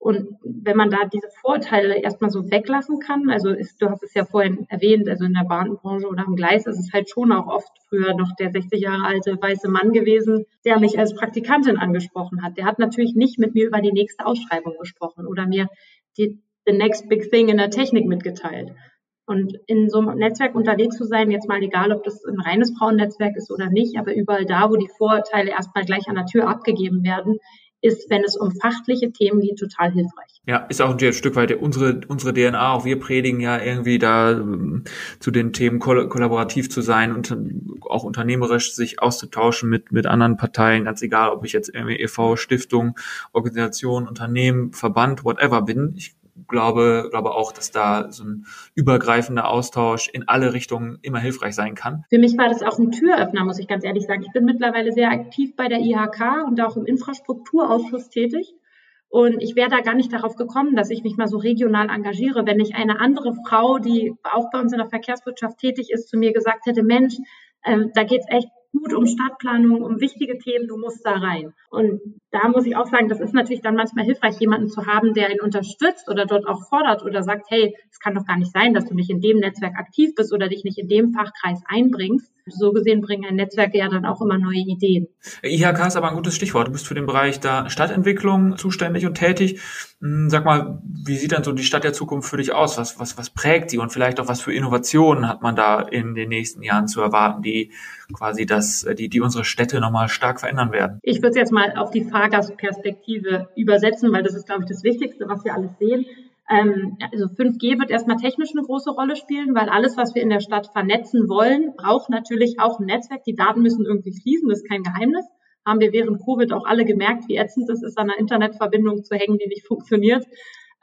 und wenn man da diese Vorteile erstmal so weglassen kann, also ist, du hast es ja vorhin erwähnt, also in der Bahnbranche oder am Gleis ist es halt schon auch oft früher noch der 60 Jahre alte weiße Mann gewesen, der mich als Praktikantin angesprochen hat. Der hat natürlich nicht mit mir über die nächste Ausschreibung gesprochen oder mir die the next big thing in der Technik mitgeteilt. Und in so einem Netzwerk unterwegs zu sein, jetzt mal egal, ob das ein reines Frauennetzwerk ist oder nicht, aber überall da, wo die Vorurteile erstmal gleich an der Tür abgegeben werden, ist, wenn es um fachliche Themen geht, total hilfreich. Ja, ist auch ein Stück weit unsere, unsere DNA. Auch wir predigen ja irgendwie da ähm, zu den Themen koll kollaborativ zu sein und auch unternehmerisch sich auszutauschen mit, mit anderen Parteien, ganz egal, ob ich jetzt irgendwie e.V., Stiftung, Organisation, Unternehmen, Verband, whatever bin. Ich glaube, glaube auch, dass da so ein übergreifender Austausch in alle Richtungen immer hilfreich sein kann. Für mich war das auch ein Türöffner, muss ich ganz ehrlich sagen. Ich bin mittlerweile sehr aktiv bei der IHK und auch im Infrastrukturausschuss tätig. Und ich wäre da gar nicht darauf gekommen, dass ich mich mal so regional engagiere, wenn nicht eine andere Frau, die auch bei uns in der Verkehrswirtschaft tätig ist, zu mir gesagt hätte, Mensch, äh, da geht's echt gut um Stadtplanung, um wichtige Themen, du musst da rein. Und da muss ich auch sagen, das ist natürlich dann manchmal hilfreich, jemanden zu haben, der ihn unterstützt oder dort auch fordert oder sagt, hey, es kann doch gar nicht sein, dass du nicht in dem Netzwerk aktiv bist oder dich nicht in dem Fachkreis einbringst. So gesehen bringen ein Netzwerk ja dann auch immer neue Ideen. IHK ist aber ein gutes Stichwort. Du bist für den Bereich da Stadtentwicklung zuständig und tätig. Hm, sag mal, wie sieht dann so die Stadt der Zukunft für dich aus? Was, was, was prägt die und vielleicht auch was für Innovationen hat man da in den nächsten Jahren zu erwarten, die quasi das, die, die unsere Städte nochmal stark verändern werden? Ich würde es jetzt mal auf die Fahrgastperspektive übersetzen, weil das ist, glaube ich, das Wichtigste, was wir alles sehen. Ähm, also 5G wird erstmal technisch eine große Rolle spielen, weil alles, was wir in der Stadt vernetzen wollen, braucht natürlich auch ein Netzwerk. Die Daten müssen irgendwie fließen, das ist kein Geheimnis. Haben wir während Covid auch alle gemerkt, wie ätzend es ist, an einer Internetverbindung zu hängen, die nicht funktioniert.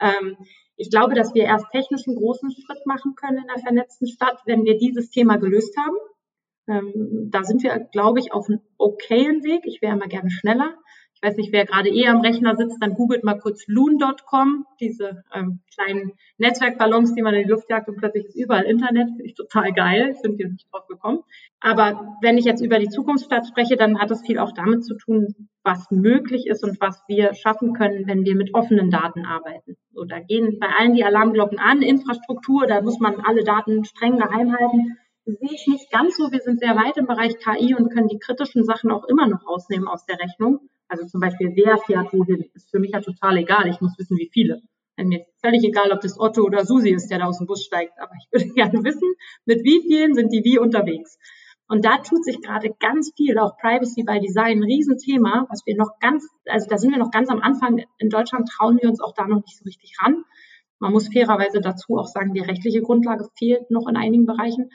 Ähm, ich glaube, dass wir erst technisch einen großen Schritt machen können in der vernetzten Stadt, wenn wir dieses Thema gelöst haben. Ähm, da sind wir, glaube ich, auf einem okayen Weg. Ich wäre immer gerne schneller ich weiß nicht, wer gerade eh am Rechner sitzt, dann googelt mal kurz loon.com, diese ähm, kleinen Netzwerkballons, die man in die Luft jagt und plötzlich ist überall Internet. Finde ich total geil. Bin hier nicht drauf gekommen. Aber wenn ich jetzt über die Zukunftsstadt spreche, dann hat es viel auch damit zu tun, was möglich ist und was wir schaffen können, wenn wir mit offenen Daten arbeiten. So, da gehen bei allen die Alarmglocken an. Infrastruktur, da muss man alle Daten streng geheim halten sehe ich nicht ganz so. Wir sind sehr weit im Bereich KI und können die kritischen Sachen auch immer noch rausnehmen aus der Rechnung. Also zum Beispiel, wer fährt wohin, ist für mich ja total egal. Ich muss wissen, wie viele. Mir ist völlig egal, ob das Otto oder Susi ist, der da aus dem Bus steigt. Aber ich würde gerne wissen, mit wie vielen sind die wie unterwegs. Und da tut sich gerade ganz viel, auch Privacy by Design, ein Riesenthema, was wir noch ganz, also da sind wir noch ganz am Anfang. In Deutschland trauen wir uns auch da noch nicht so richtig ran. Man muss fairerweise dazu auch sagen, die rechtliche Grundlage fehlt noch in einigen Bereichen.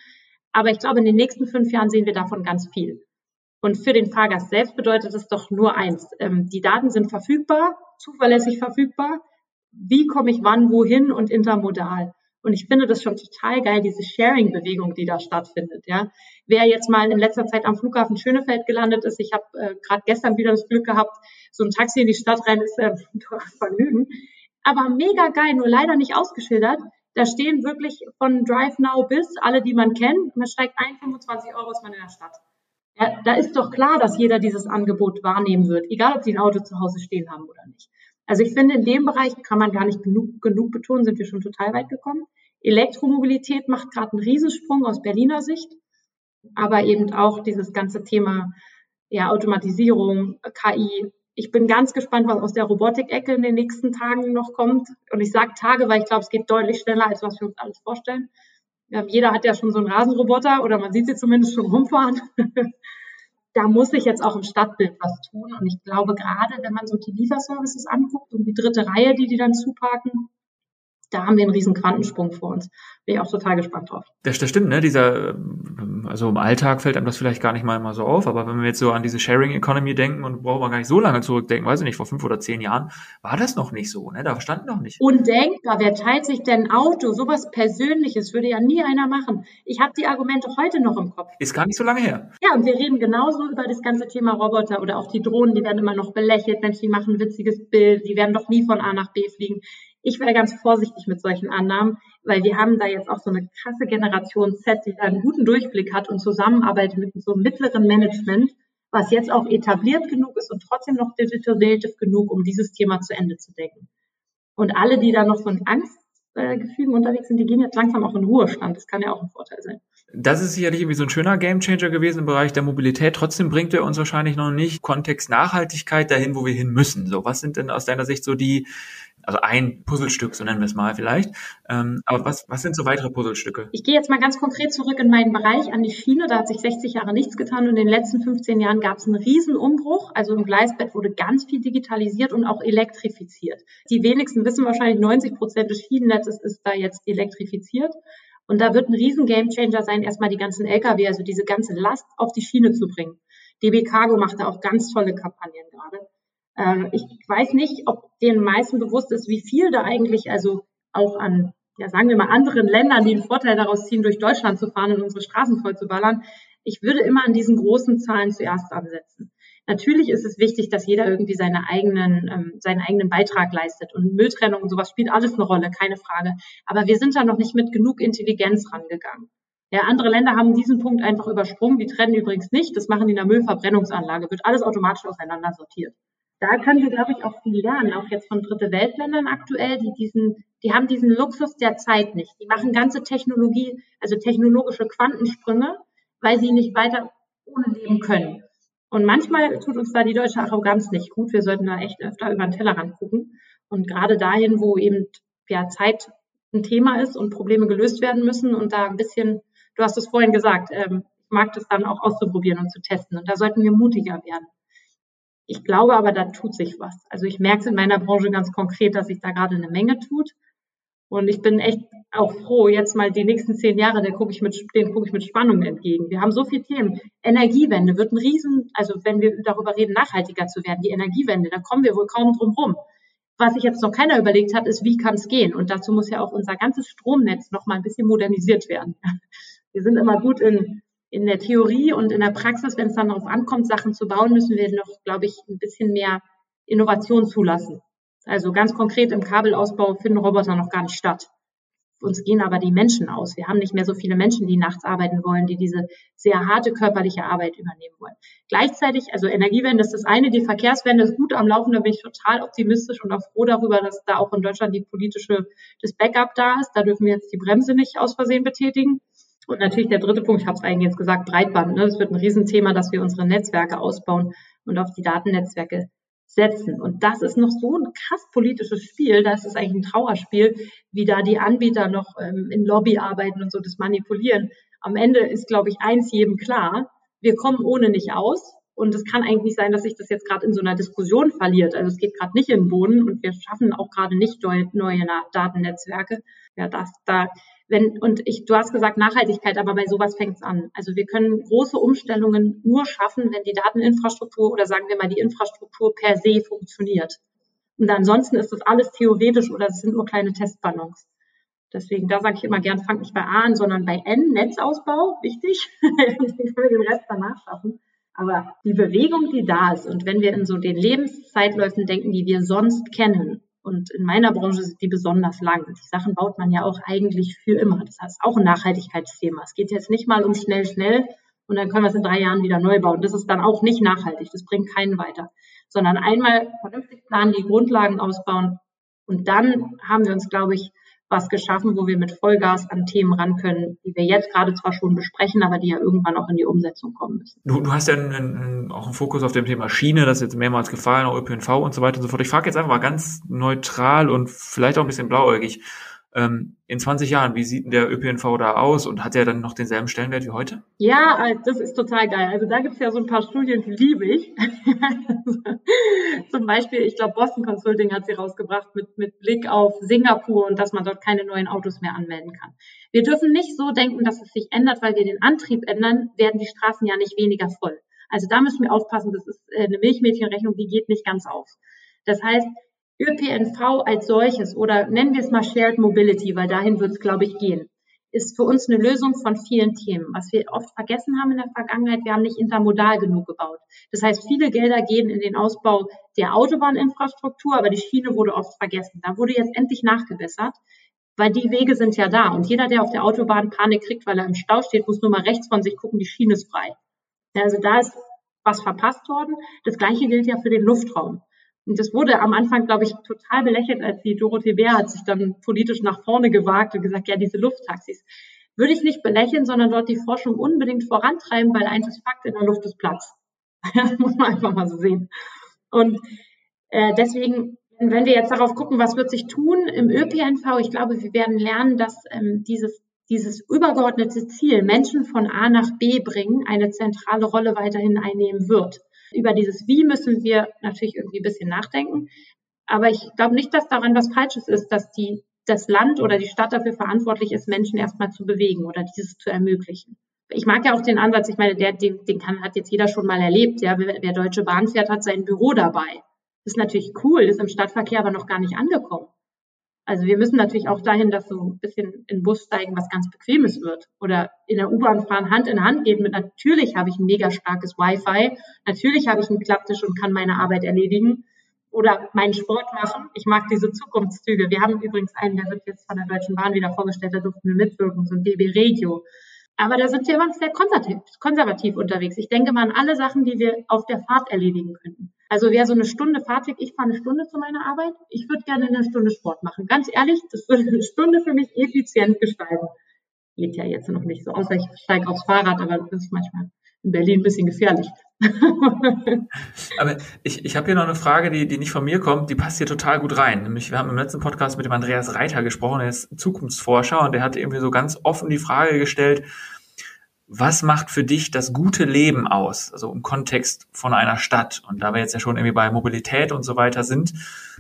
Aber ich glaube, in den nächsten fünf Jahren sehen wir davon ganz viel. Und für den Fahrgast selbst bedeutet es doch nur eins. Ähm, die Daten sind verfügbar, zuverlässig verfügbar. Wie komme ich wann, wohin und intermodal? Und ich finde das schon total geil, diese Sharing-Bewegung, die da stattfindet. Ja, wer jetzt mal in letzter Zeit am Flughafen Schönefeld gelandet ist, ich habe äh, gerade gestern wieder das Glück gehabt, so ein Taxi in die Stadt rein ist äh, Vergnügen. Aber mega geil, nur leider nicht ausgeschildert. Da stehen wirklich von Drive Now bis alle, die man kennt. Man steigt ein, 25 Euro ist man in der Stadt. Ja, da ist doch klar, dass jeder dieses Angebot wahrnehmen wird, egal ob sie ein Auto zu Hause stehen haben oder nicht. Also ich finde, in dem Bereich kann man gar nicht genug, genug betonen, sind wir schon total weit gekommen. Elektromobilität macht gerade einen Riesensprung aus Berliner Sicht, aber eben auch dieses ganze Thema ja, Automatisierung, KI. Ich bin ganz gespannt, was aus der Robotik-Ecke in den nächsten Tagen noch kommt. Und ich sage Tage, weil ich glaube, es geht deutlich schneller, als was wir uns alles vorstellen. Ähm, jeder hat ja schon so einen Rasenroboter oder man sieht sie zumindest schon rumfahren. da muss sich jetzt auch im Stadtbild was tun. Und ich glaube, gerade wenn man so die Lieferservices anguckt und die dritte Reihe, die die dann zuparken, da haben wir einen riesen Quantensprung vor uns. Bin ich auch total gespannt drauf. Das, das stimmt, ne? Dieser, also im Alltag fällt einem das vielleicht gar nicht mal immer so auf, aber wenn wir jetzt so an diese Sharing Economy denken und brauchen wir gar nicht so lange zurückdenken, weiß ich nicht, vor fünf oder zehn Jahren, war das noch nicht so, ne? Da stand noch nicht. Undenkbar, wer teilt sich denn ein Auto? Sowas Persönliches würde ja nie einer machen. Ich habe die Argumente heute noch im Kopf. Ist gar nicht so lange her. Ja, und wir reden genauso über das ganze Thema Roboter oder auch die Drohnen, die werden immer noch belächelt, Mensch, die machen ein witziges Bild, die werden doch nie von A nach B fliegen. Ich wäre ganz vorsichtig mit solchen Annahmen, weil wir haben da jetzt auch so eine krasse Generation Z, die da einen guten Durchblick hat und zusammenarbeitet mit so einem mittleren Management, was jetzt auch etabliert genug ist und trotzdem noch digital native genug, um dieses Thema zu Ende zu denken. Und alle, die da noch so in Angstgefügen unterwegs sind, die gehen jetzt langsam auch in Ruhestand. Das kann ja auch ein Vorteil sein. Das ist sicherlich irgendwie so ein schöner Gamechanger gewesen im Bereich der Mobilität. Trotzdem bringt er uns wahrscheinlich noch nicht Kontext Nachhaltigkeit dahin, wo wir hin müssen. So, was sind denn aus deiner Sicht so die also ein Puzzlestück, so nennen wir es mal vielleicht. Ähm, aber was, was sind so weitere Puzzlestücke? Ich gehe jetzt mal ganz konkret zurück in meinen Bereich an die Schiene. Da hat sich 60 Jahre nichts getan und in den letzten 15 Jahren gab es einen Riesenumbruch. Also im Gleisbett wurde ganz viel digitalisiert und auch elektrifiziert. Die wenigsten wissen wahrscheinlich, 90 Prozent des Schienennetzes ist da jetzt elektrifiziert. Und da wird ein riesen Gamechanger sein, erstmal die ganzen Lkw, also diese ganze Last auf die Schiene zu bringen. DB Cargo macht da auch ganz tolle Kampagnen gerade. Ähm, ich weiß nicht, ob den meisten bewusst ist, wie viel da eigentlich, also auch an, ja, sagen wir mal, anderen Ländern, die einen Vorteil daraus ziehen, durch Deutschland zu fahren und unsere Straßen voll zu ballern. Ich würde immer an diesen großen Zahlen zuerst ansetzen. Natürlich ist es wichtig, dass jeder irgendwie seine eigenen, ähm, seinen eigenen Beitrag leistet und Mülltrennung und sowas spielt alles eine Rolle, keine Frage. Aber wir sind da noch nicht mit genug Intelligenz rangegangen. Ja, andere Länder haben diesen Punkt einfach übersprungen. Die trennen übrigens nicht. Das machen die in der Müllverbrennungsanlage. Wird alles automatisch auseinander sortiert da können wir, glaube ich, auch viel lernen, auch jetzt von Dritte Weltländern aktuell, die diesen, die haben diesen Luxus der Zeit nicht. Die machen ganze Technologie, also technologische Quantensprünge, weil sie nicht weiter ohne leben können. Und manchmal tut uns da die deutsche Arroganz nicht gut. Wir sollten da echt öfter über den Tellerrand gucken. Und gerade dahin, wo eben ja Zeit ein Thema ist und Probleme gelöst werden müssen und da ein bisschen, du hast es vorhin gesagt, ähm, ich mag das dann auch auszuprobieren und zu testen. Und da sollten wir mutiger werden. Ich glaube aber, da tut sich was. Also ich merke es in meiner Branche ganz konkret, dass sich da gerade eine Menge tut. Und ich bin echt auch froh, jetzt mal die nächsten zehn Jahre, den gucke ich mit, den gucke ich mit Spannung entgegen. Wir haben so viele Themen. Energiewende wird ein Riesen, also wenn wir darüber reden, nachhaltiger zu werden, die Energiewende, da kommen wir wohl kaum drum rum. Was sich jetzt noch keiner überlegt hat, ist, wie kann es gehen? Und dazu muss ja auch unser ganzes Stromnetz noch mal ein bisschen modernisiert werden. Wir sind immer gut in, in der Theorie und in der Praxis, wenn es dann darauf ankommt, Sachen zu bauen, müssen wir noch, glaube ich, ein bisschen mehr Innovation zulassen. Also ganz konkret im Kabelausbau finden Roboter noch gar nicht statt. Uns gehen aber die Menschen aus. Wir haben nicht mehr so viele Menschen, die nachts arbeiten wollen, die diese sehr harte körperliche Arbeit übernehmen wollen. Gleichzeitig, also Energiewende ist das eine, die Verkehrswende ist gut am Laufen, da bin ich total optimistisch und auch froh darüber, dass da auch in Deutschland die politische, das Backup da ist. Da dürfen wir jetzt die Bremse nicht aus Versehen betätigen. Und natürlich der dritte Punkt, ich habe es eigentlich jetzt gesagt, Breitband. Ne? Das wird ein Riesenthema, dass wir unsere Netzwerke ausbauen und auf die Datennetzwerke setzen. Und das ist noch so ein krass politisches Spiel, da ist es eigentlich ein Trauerspiel, wie da die Anbieter noch ähm, in Lobby arbeiten und so das manipulieren. Am Ende ist, glaube ich, eins jedem klar, wir kommen ohne nicht aus. Und es kann eigentlich nicht sein, dass sich das jetzt gerade in so einer Diskussion verliert. Also es geht gerade nicht den Boden und wir schaffen auch gerade nicht neue Datennetzwerke. Ja, das, da wenn, und ich, du hast gesagt Nachhaltigkeit, aber bei sowas fängt es an. Also wir können große Umstellungen nur schaffen, wenn die Dateninfrastruktur oder sagen wir mal die Infrastruktur per se funktioniert. Und ansonsten ist das alles theoretisch oder es sind nur kleine Testballons. Deswegen, da sage ich immer gern, fang nicht bei A an, sondern bei N, Netzausbau, wichtig. Dann können wir den Rest danach schaffen. Aber die Bewegung, die da ist, und wenn wir in so den Lebenszeitläufen denken, die wir sonst kennen, und in meiner Branche sind die besonders lang. Die Sachen baut man ja auch eigentlich für immer. Das heißt auch ein Nachhaltigkeitsthema. Es geht jetzt nicht mal um schnell, schnell und dann können wir es in drei Jahren wieder neu bauen. Das ist dann auch nicht nachhaltig. Das bringt keinen weiter. Sondern einmal vernünftig planen, die Grundlagen ausbauen und dann haben wir uns, glaube ich, was geschaffen, wo wir mit Vollgas an Themen ran können, die wir jetzt gerade zwar schon besprechen, aber die ja irgendwann auch in die Umsetzung kommen müssen. Du, du hast ja einen, einen, auch einen Fokus auf dem Thema Schiene, das ist jetzt mehrmals gefallen, auch ÖPNV und so weiter und so fort. Ich frage jetzt einfach mal ganz neutral und vielleicht auch ein bisschen blauäugig ähm, in 20 Jahren, wie sieht der ÖPNV da aus und hat er dann noch denselben Stellenwert wie heute? Ja, äh, das ist total geil. Also da gibt es ja so ein paar Studien, die liebe ich. Zum Beispiel, ich glaube, Boston Consulting hat sie rausgebracht mit, mit Blick auf Singapur und dass man dort keine neuen Autos mehr anmelden kann. Wir dürfen nicht so denken, dass es sich ändert, weil wir den Antrieb ändern, werden die Straßen ja nicht weniger voll. Also da müssen wir aufpassen, das ist äh, eine Milchmädchenrechnung, die geht nicht ganz auf. Das heißt, ÖPNV als solches oder nennen wir es mal Shared Mobility, weil dahin wird es, glaube ich, gehen, ist für uns eine Lösung von vielen Themen. Was wir oft vergessen haben in der Vergangenheit, wir haben nicht intermodal genug gebaut. Das heißt, viele Gelder gehen in den Ausbau der Autobahninfrastruktur, aber die Schiene wurde oft vergessen. Da wurde jetzt endlich nachgebessert, weil die Wege sind ja da. Und jeder, der auf der Autobahn Panik kriegt, weil er im Stau steht, muss nur mal rechts von sich gucken, die Schiene ist frei. Also da ist was verpasst worden. Das Gleiche gilt ja für den Luftraum. Und das wurde am Anfang, glaube ich, total belächelt, als die Dorothee Bär hat sich dann politisch nach vorne gewagt und gesagt, ja, diese Lufttaxis. Würde ich nicht belächeln, sondern dort die Forschung unbedingt vorantreiben, weil eins ist Fakt, in der Luft ist Platz. das muss man einfach mal so sehen. Und äh, deswegen, wenn wir jetzt darauf gucken, was wird sich tun im ÖPNV, ich glaube, wir werden lernen, dass ähm, dieses dieses übergeordnete Ziel, Menschen von A nach B bringen, eine zentrale Rolle weiterhin einnehmen wird. Über dieses Wie müssen wir natürlich irgendwie ein bisschen nachdenken. Aber ich glaube nicht, dass daran was Falsches ist, dass die, das Land oder die Stadt dafür verantwortlich ist, Menschen erstmal zu bewegen oder dieses zu ermöglichen. Ich mag ja auch den Ansatz, ich meine, der, den, den kann, hat jetzt jeder schon mal erlebt. Ja, wer, wer Deutsche Bahn fährt, hat sein Büro dabei. Ist natürlich cool, ist im Stadtverkehr aber noch gar nicht angekommen. Also wir müssen natürlich auch dahin, dass so ein bisschen in den Bus steigen, was ganz Bequemes wird. Oder in der U-Bahn fahren, Hand in Hand gehen mit, natürlich habe ich ein mega starkes Wi-Fi, natürlich habe ich einen Klapptisch und kann meine Arbeit erledigen oder meinen Sport machen. Ich mag diese Zukunftszüge. Wir haben übrigens einen, der wird jetzt von der Deutschen Bahn wieder vorgestellt, da durften wir mitwirken, so ein DB Regio. Aber da sind wir immer sehr konservativ, konservativ unterwegs. Ich denke mal an alle Sachen, die wir auf der Fahrt erledigen könnten. Also wäre so eine Stunde Fahrtweg, ich fahre eine Stunde zu meiner Arbeit. Ich würde gerne eine Stunde Sport machen. Ganz ehrlich, das würde eine Stunde für mich effizient gestalten. Geht ja jetzt noch nicht so, außer ich steige aufs Fahrrad, aber das ist manchmal in Berlin ein bisschen gefährlich. aber ich, ich habe hier noch eine Frage, die, die nicht von mir kommt, die passt hier total gut rein. Nämlich, wir haben im letzten Podcast mit dem Andreas Reiter gesprochen, er ist Zukunftsforscher und der hat irgendwie so ganz offen die Frage gestellt, was macht für dich das gute Leben aus? Also im Kontext von einer Stadt. Und da wir jetzt ja schon irgendwie bei Mobilität und so weiter sind,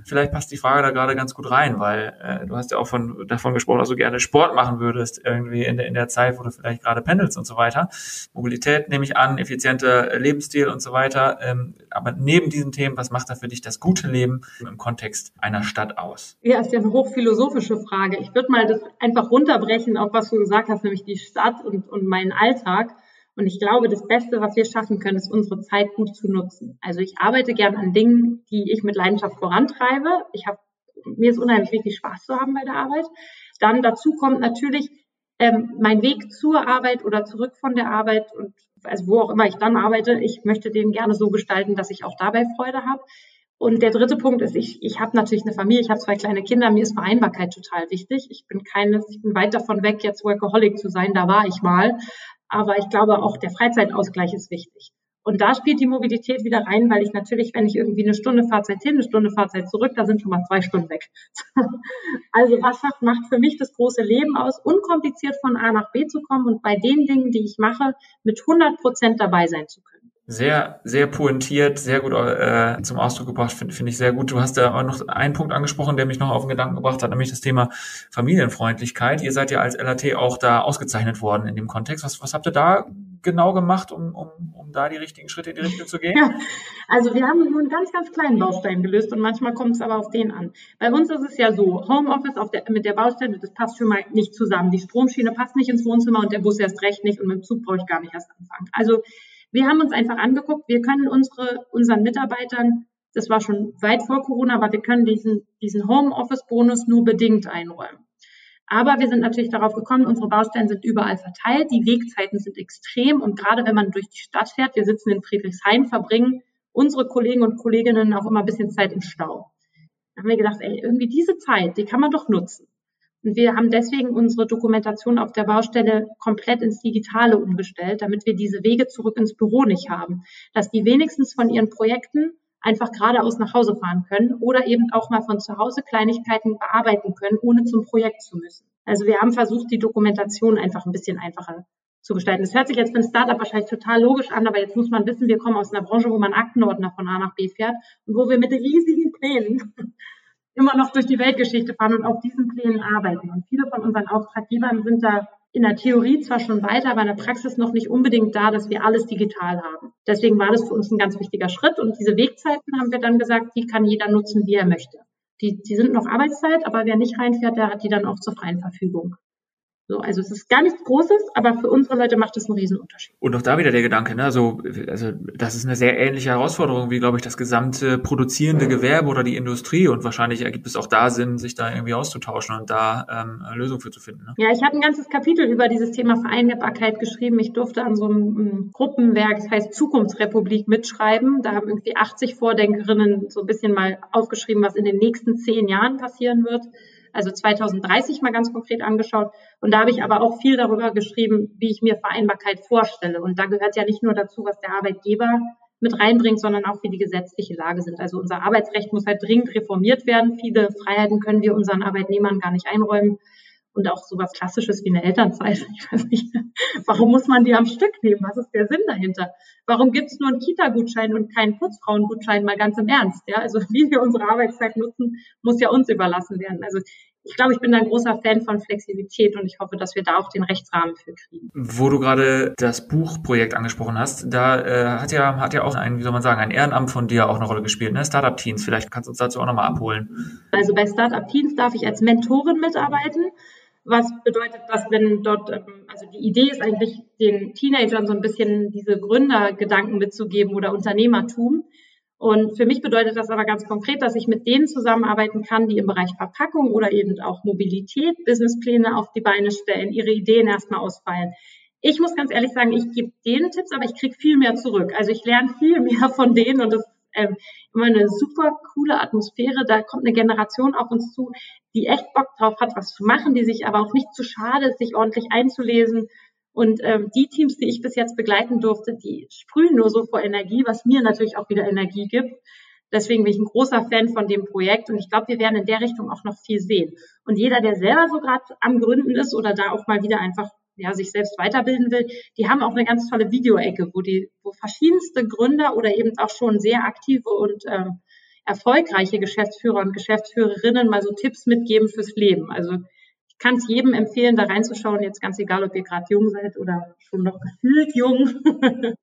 vielleicht passt die Frage da gerade ganz gut rein, weil äh, du hast ja auch von, davon gesprochen, dass du gerne Sport machen würdest, irgendwie in der, in der Zeit, wo du vielleicht gerade pendelst und so weiter. Mobilität nehme ich an, effizienter Lebensstil und so weiter. Ähm, aber neben diesen Themen, was macht da für dich das gute Leben im Kontext einer Stadt aus? Ja, ist ja eine hochphilosophische Frage. Ich würde mal das einfach runterbrechen auf was du gesagt hast, nämlich die Stadt und, und meinen Alltag Alltag. Und ich glaube, das Beste, was wir schaffen können, ist unsere Zeit gut zu nutzen. Also ich arbeite gern an Dingen, die ich mit Leidenschaft vorantreibe. Ich habe mir ist unheimlich wichtig, Spaß zu haben bei der Arbeit. Dann dazu kommt natürlich ähm, mein Weg zur Arbeit oder zurück von der Arbeit und also wo auch immer ich dann arbeite, ich möchte den gerne so gestalten, dass ich auch dabei Freude habe. Und der dritte Punkt ist, ich, ich habe natürlich eine Familie, ich habe zwei kleine Kinder, mir ist Vereinbarkeit total wichtig. Ich bin keines, ich bin weit davon weg, jetzt Workaholic zu sein, da war ich mal. Aber ich glaube, auch der Freizeitausgleich ist wichtig. Und da spielt die Mobilität wieder rein, weil ich natürlich, wenn ich irgendwie eine Stunde Fahrzeit hin, eine Stunde Fahrzeit zurück, da sind schon mal zwei Stunden weg. also was macht für mich das große Leben aus, unkompliziert von A nach B zu kommen und bei den Dingen, die ich mache, mit 100 Prozent dabei sein zu können sehr, sehr pointiert, sehr gut äh, zum Ausdruck gebracht, finde find ich sehr gut. Du hast da auch noch einen Punkt angesprochen, der mich noch auf den Gedanken gebracht hat, nämlich das Thema Familienfreundlichkeit. Ihr seid ja als LAT auch da ausgezeichnet worden in dem Kontext. Was, was habt ihr da genau gemacht, um, um, um da die richtigen Schritte in die Richtung zu gehen? Ja, also wir haben nur einen ganz, ganz kleinen Baustein gelöst und manchmal kommt es aber auf den an. Bei uns ist es ja so, Homeoffice auf der, mit der Baustelle, das passt schon mal nicht zusammen. Die Stromschiene passt nicht ins Wohnzimmer und der Bus erst recht nicht und mit dem Zug brauche ich gar nicht erst anfangen. Also wir haben uns einfach angeguckt, wir können unsere, unseren Mitarbeitern, das war schon weit vor Corona, aber wir können diesen, diesen Homeoffice-Bonus nur bedingt einräumen. Aber wir sind natürlich darauf gekommen, unsere Baustellen sind überall verteilt, die Wegzeiten sind extrem und gerade wenn man durch die Stadt fährt, wir sitzen in Friedrichshain, verbringen unsere Kollegen und Kolleginnen auch immer ein bisschen Zeit im Stau. Da haben wir gedacht, ey, irgendwie diese Zeit, die kann man doch nutzen. Und wir haben deswegen unsere Dokumentation auf der Baustelle komplett ins Digitale umgestellt, damit wir diese Wege zurück ins Büro nicht haben. Dass die wenigstens von ihren Projekten einfach geradeaus nach Hause fahren können oder eben auch mal von zu Hause Kleinigkeiten bearbeiten können, ohne zum Projekt zu müssen. Also wir haben versucht, die Dokumentation einfach ein bisschen einfacher zu gestalten. Das hört sich jetzt für ein Startup wahrscheinlich total logisch an, aber jetzt muss man wissen, wir kommen aus einer Branche, wo man Aktenordner von A nach B fährt und wo wir mit riesigen Plänen immer noch durch die Weltgeschichte fahren und auf diesen Plänen arbeiten. Und viele von unseren Auftraggebern sind da in der Theorie zwar schon weiter, aber in der Praxis noch nicht unbedingt da, dass wir alles digital haben. Deswegen war das für uns ein ganz wichtiger Schritt. Und diese Wegzeiten haben wir dann gesagt, die kann jeder nutzen, wie er möchte. Die, die sind noch Arbeitszeit, aber wer nicht reinfährt, der hat die dann auch zur freien Verfügung. So, also es ist gar nichts Großes, aber für unsere Leute macht es einen Riesenunterschied. Und auch da wieder der Gedanke, ne? also, also das ist eine sehr ähnliche Herausforderung wie, glaube ich, das gesamte produzierende Gewerbe oder die Industrie. Und wahrscheinlich ergibt es auch da Sinn, sich da irgendwie auszutauschen und da ähm, eine Lösung für zu finden. Ne? Ja, ich habe ein ganzes Kapitel über dieses Thema Vereinbarkeit geschrieben. Ich durfte an so einem, einem Gruppenwerk, das heißt Zukunftsrepublik, mitschreiben. Da haben irgendwie 80 Vordenkerinnen so ein bisschen mal aufgeschrieben, was in den nächsten zehn Jahren passieren wird also 2030 mal ganz konkret angeschaut. Und da habe ich aber auch viel darüber geschrieben, wie ich mir Vereinbarkeit vorstelle. Und da gehört ja nicht nur dazu, was der Arbeitgeber mit reinbringt, sondern auch wie die gesetzliche Lage sind. Also unser Arbeitsrecht muss halt dringend reformiert werden. Viele Freiheiten können wir unseren Arbeitnehmern gar nicht einräumen. Und auch sowas Klassisches wie eine Elternzeit. Ich weiß nicht, warum muss man die am Stück nehmen? Was ist der Sinn dahinter? Warum gibt es nur einen Kita-Gutschein und keinen Putzfrauengutschein? Mal ganz im Ernst. Ja? Also wie wir unsere Arbeitszeit nutzen, muss ja uns überlassen werden. Also ich glaube, ich bin ein großer Fan von Flexibilität und ich hoffe, dass wir da auch den Rechtsrahmen für kriegen. Wo du gerade das Buchprojekt angesprochen hast, da äh, hat ja hat ja auch ein, wie soll man sagen, ein Ehrenamt von dir auch eine Rolle gespielt, ne? Startup Teens. Vielleicht kannst du uns dazu auch nochmal abholen. Also bei Startup Teens darf ich als Mentorin mitarbeiten was bedeutet das, wenn dort, ähm, also die Idee ist eigentlich, den Teenagern so ein bisschen diese Gründergedanken mitzugeben oder Unternehmertum. Und für mich bedeutet das aber ganz konkret, dass ich mit denen zusammenarbeiten kann, die im Bereich Verpackung oder eben auch Mobilität Businesspläne auf die Beine stellen, ihre Ideen erstmal ausfallen. Ich muss ganz ehrlich sagen, ich gebe denen Tipps, aber ich kriege viel mehr zurück. Also ich lerne viel mehr von denen und das ähm, immer eine super coole Atmosphäre. Da kommt eine Generation auf uns zu, die echt Bock drauf hat, was zu machen, die sich aber auch nicht zu schade ist, sich ordentlich einzulesen. Und ähm, die Teams, die ich bis jetzt begleiten durfte, die sprühen nur so vor Energie, was mir natürlich auch wieder Energie gibt. Deswegen bin ich ein großer Fan von dem Projekt und ich glaube, wir werden in der Richtung auch noch viel sehen. Und jeder, der selber so gerade am Gründen ist oder da auch mal wieder einfach ja, sich selbst weiterbilden will, die haben auch eine ganz tolle Videoecke, wo die, wo verschiedenste Gründer oder eben auch schon sehr aktive und ähm, erfolgreiche Geschäftsführer und Geschäftsführerinnen mal so Tipps mitgeben fürs Leben. Also ich kann es jedem empfehlen, da reinzuschauen, jetzt ganz egal, ob ihr gerade jung seid oder schon noch gefühlt jung.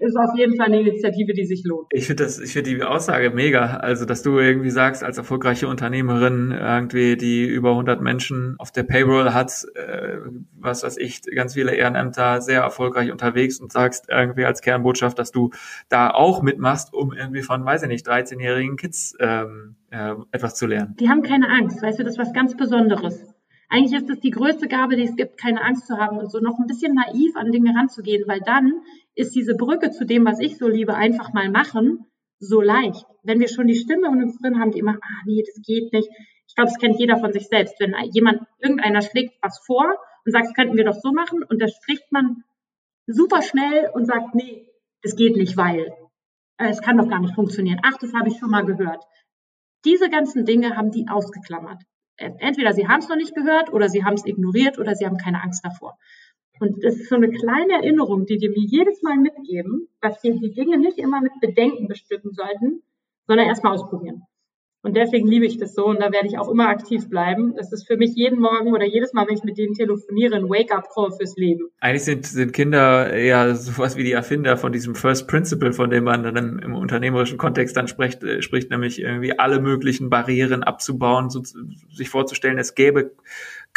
ist auf jeden Fall eine Initiative, die sich lohnt. Ich finde das, ich finde die Aussage mega. Also, dass du irgendwie sagst, als erfolgreiche Unternehmerin irgendwie, die über 100 Menschen auf der Payroll hat, äh, was weiß ich, ganz viele Ehrenämter, sehr erfolgreich unterwegs und sagst irgendwie als Kernbotschaft, dass du da auch mitmachst, um irgendwie von, weiß ich nicht, 13-jährigen Kids ähm, äh, etwas zu lernen. Die haben keine Angst, weißt du, das ist was ganz Besonderes. Eigentlich ist es die größte Gabe, die es gibt, keine Angst zu haben und so noch ein bisschen naiv an Dinge ranzugehen, weil dann ist diese Brücke zu dem, was ich so liebe, einfach mal machen, so leicht. Wenn wir schon die Stimme in uns drin haben, die immer, ah nee, das geht nicht. Ich glaube, das kennt jeder von sich selbst. Wenn jemand, irgendeiner schlägt was vor und sagt, das könnten wir doch so machen und das spricht man super schnell und sagt, nee, das geht nicht, weil äh, es kann doch gar nicht funktionieren. Ach, das habe ich schon mal gehört. Diese ganzen Dinge haben die ausgeklammert entweder sie haben es noch nicht gehört oder sie haben es ignoriert oder sie haben keine Angst davor. Und das ist so eine kleine Erinnerung, die die mir jedes Mal mitgeben, dass wir die Dinge nicht immer mit Bedenken bestücken sollten, sondern erstmal ausprobieren. Und deswegen liebe ich das so und da werde ich auch immer aktiv bleiben. Das ist für mich jeden Morgen oder jedes Mal, wenn ich mit denen telefoniere, ein Wake-up-Call fürs Leben. Eigentlich sind, sind Kinder ja sowas wie die Erfinder von diesem First Principle, von dem man dann im, im unternehmerischen Kontext dann spricht, äh, spricht, nämlich irgendwie alle möglichen Barrieren abzubauen, so, sich vorzustellen, es gäbe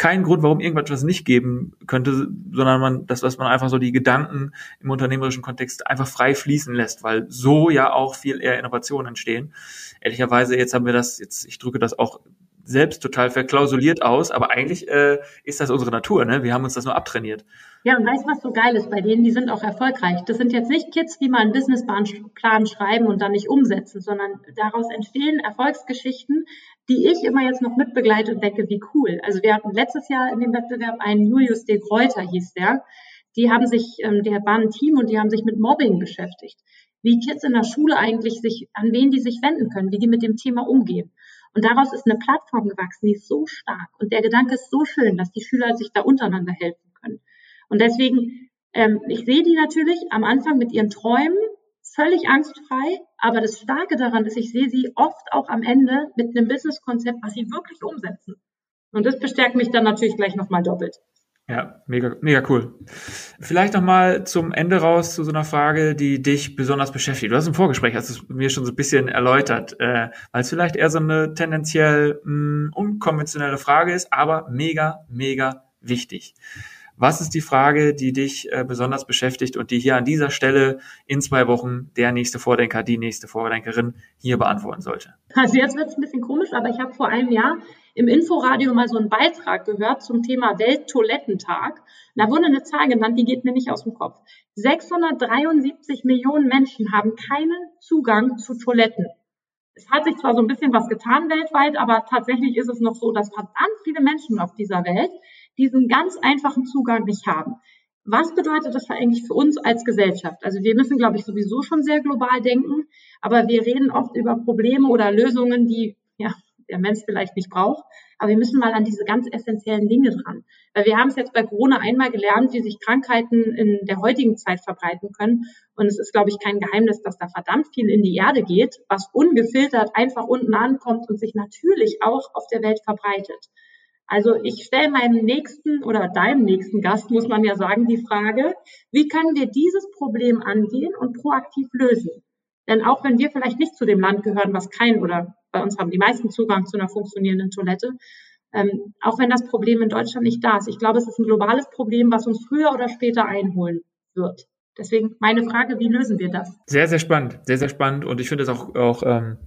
keinen Grund, warum irgendwas nicht geben könnte, sondern man, das, was man einfach so die Gedanken im unternehmerischen Kontext einfach frei fließen lässt, weil so ja auch viel eher Innovationen entstehen. Ehrlicherweise, jetzt haben wir das, jetzt, ich drücke das auch selbst total verklausuliert aus, aber eigentlich äh, ist das unsere Natur, ne? Wir haben uns das nur abtrainiert. Ja, und weißt du, was so geil ist bei denen? Die sind auch erfolgreich. Das sind jetzt nicht Kids, die mal einen Businessplan schreiben und dann nicht umsetzen, sondern daraus entstehen Erfolgsgeschichten, die ich immer jetzt noch mitbegleite und denke, wie cool. Also wir hatten letztes Jahr in dem Wettbewerb einen Julius de Greuter, hieß der. Die haben sich, ähm, der war ein Team und die haben sich mit Mobbing beschäftigt. Wie Kids in der Schule eigentlich sich, an wen die sich wenden können, wie die mit dem Thema umgehen. Und daraus ist eine Plattform gewachsen, die ist so stark. Und der Gedanke ist so schön, dass die Schüler sich da untereinander helfen können. Und deswegen, ähm, ich sehe die natürlich am Anfang mit ihren Träumen völlig angstfrei, aber das Starke daran ist, ich sehe sie oft auch am Ende mit einem Businesskonzept, was sie wirklich umsetzen. Und das bestärkt mich dann natürlich gleich nochmal doppelt. Ja, mega, mega cool. Vielleicht nochmal zum Ende raus zu so einer Frage, die dich besonders beschäftigt. Du hast im Vorgespräch, hast es mir schon so ein bisschen erläutert, äh, weil es vielleicht eher so eine tendenziell mh, hm, unkonventionelle Frage ist, aber mega, mega wichtig. Was ist die Frage, die dich äh, besonders beschäftigt und die hier an dieser Stelle in zwei Wochen der nächste Vordenker, die nächste Vordenkerin hier beantworten sollte? Also jetzt wird es ein bisschen komisch, aber ich habe vor einem Jahr im Inforadio mal so einen Beitrag gehört zum Thema Welttoilettentag. Da wurde eine Zahl genannt, die geht mir nicht aus dem Kopf. 673 Millionen Menschen haben keinen Zugang zu Toiletten. Es hat sich zwar so ein bisschen was getan weltweit, aber tatsächlich ist es noch so, dass verdammt viele Menschen auf dieser Welt diesen ganz einfachen Zugang nicht haben. Was bedeutet das eigentlich für uns als Gesellschaft? Also wir müssen, glaube ich, sowieso schon sehr global denken, aber wir reden oft über Probleme oder Lösungen, die ja, der Mensch vielleicht nicht braucht. Aber wir müssen mal an diese ganz essentiellen Dinge dran. Weil wir haben es jetzt bei Corona einmal gelernt, wie sich Krankheiten in der heutigen Zeit verbreiten können. Und es ist, glaube ich, kein Geheimnis, dass da verdammt viel in die Erde geht, was ungefiltert einfach unten ankommt und sich natürlich auch auf der Welt verbreitet. Also ich stelle meinem nächsten oder deinem nächsten Gast, muss man ja sagen, die Frage, wie können wir dieses Problem angehen und proaktiv lösen? Denn auch wenn wir vielleicht nicht zu dem Land gehören, was kein oder bei uns haben die meisten Zugang zu einer funktionierenden Toilette, ähm, auch wenn das Problem in Deutschland nicht da ist. Ich glaube, es ist ein globales Problem, was uns früher oder später einholen wird. Deswegen meine Frage, wie lösen wir das? Sehr, sehr spannend, sehr, sehr spannend. Und ich finde es auch, auch ähm,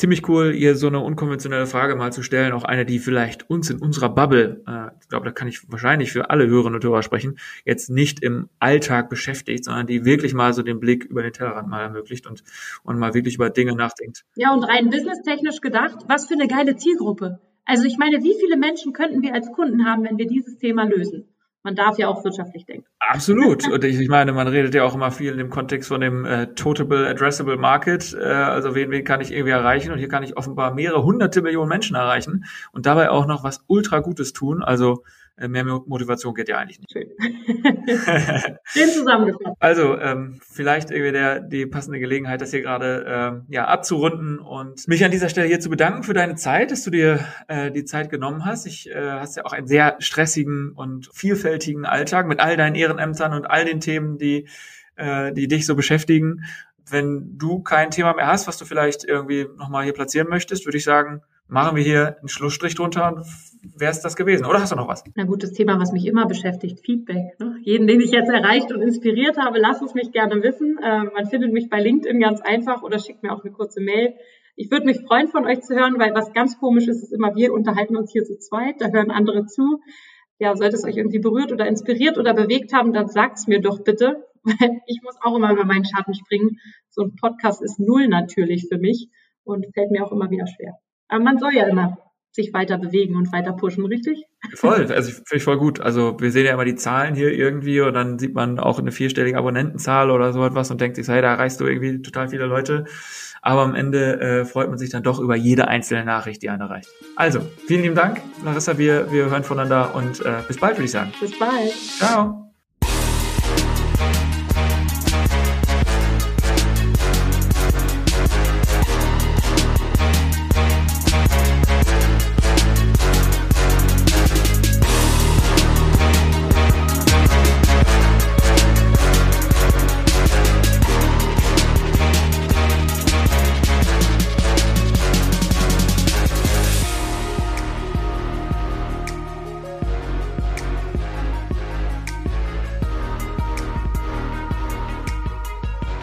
ziemlich cool, ihr so eine unkonventionelle Frage mal zu stellen, auch eine, die vielleicht uns in unserer Bubble, äh, ich glaube, da kann ich wahrscheinlich für alle Hörerinnen und Hörer sprechen, jetzt nicht im Alltag beschäftigt, sondern die wirklich mal so den Blick über den Tellerrand mal ermöglicht und, und mal wirklich über Dinge nachdenkt. Ja, und rein businesstechnisch gedacht, was für eine geile Zielgruppe. Also ich meine, wie viele Menschen könnten wir als Kunden haben, wenn wir dieses Thema lösen? Man darf ja auch wirtschaftlich denken. Absolut. Und ich, ich meine, man redet ja auch immer viel in dem Kontext von dem äh, Totable Addressable Market. Äh, also wen, wen kann ich irgendwie erreichen? Und hier kann ich offenbar mehrere hunderte Millionen Menschen erreichen und dabei auch noch was ultra Gutes tun. Also mehr Motivation geht ja eigentlich nicht. Schön. Schön zusammengefasst. Also, ähm, vielleicht irgendwie der, die passende Gelegenheit, das hier gerade ähm, ja, abzurunden und mich an dieser Stelle hier zu bedanken für deine Zeit, dass du dir äh, die Zeit genommen hast. Ich äh, hast ja auch einen sehr stressigen und vielfältigen Alltag mit all deinen Ehrenämtern und all den Themen, die, äh, die dich so beschäftigen. Wenn du kein Thema mehr hast, was du vielleicht irgendwie nochmal hier platzieren möchtest, würde ich sagen, machen wir hier einen Schlussstrich drunter und wäre es das gewesen. Oder hast du noch was? Na gut, das Thema, was mich immer beschäftigt, Feedback. Ne? Jeden, den ich jetzt erreicht und inspiriert habe, lass es mich gerne wissen. Äh, man findet mich bei LinkedIn ganz einfach oder schickt mir auch eine kurze Mail. Ich würde mich freuen, von euch zu hören, weil was ganz komisch ist, ist immer, wir unterhalten uns hier zu zweit, da hören andere zu. Ja, sollte es euch irgendwie berührt oder inspiriert oder bewegt haben, dann sagt's mir doch bitte, weil ich muss auch immer über meinen Schatten springen. So ein Podcast ist null natürlich für mich und fällt mir auch immer wieder schwer. Aber man soll ja immer sich weiter bewegen und weiter pushen, richtig? Voll, also finde ich voll gut. Also wir sehen ja immer die Zahlen hier irgendwie und dann sieht man auch eine vierstellige Abonnentenzahl oder so etwas und denkt sich, hey, da erreichst du irgendwie total viele Leute. Aber am Ende äh, freut man sich dann doch über jede einzelne Nachricht, die einen erreicht. Also, vielen lieben Dank, Larissa. Wir, wir hören voneinander und äh, bis bald, würde ich sagen. Bis bald. Ciao.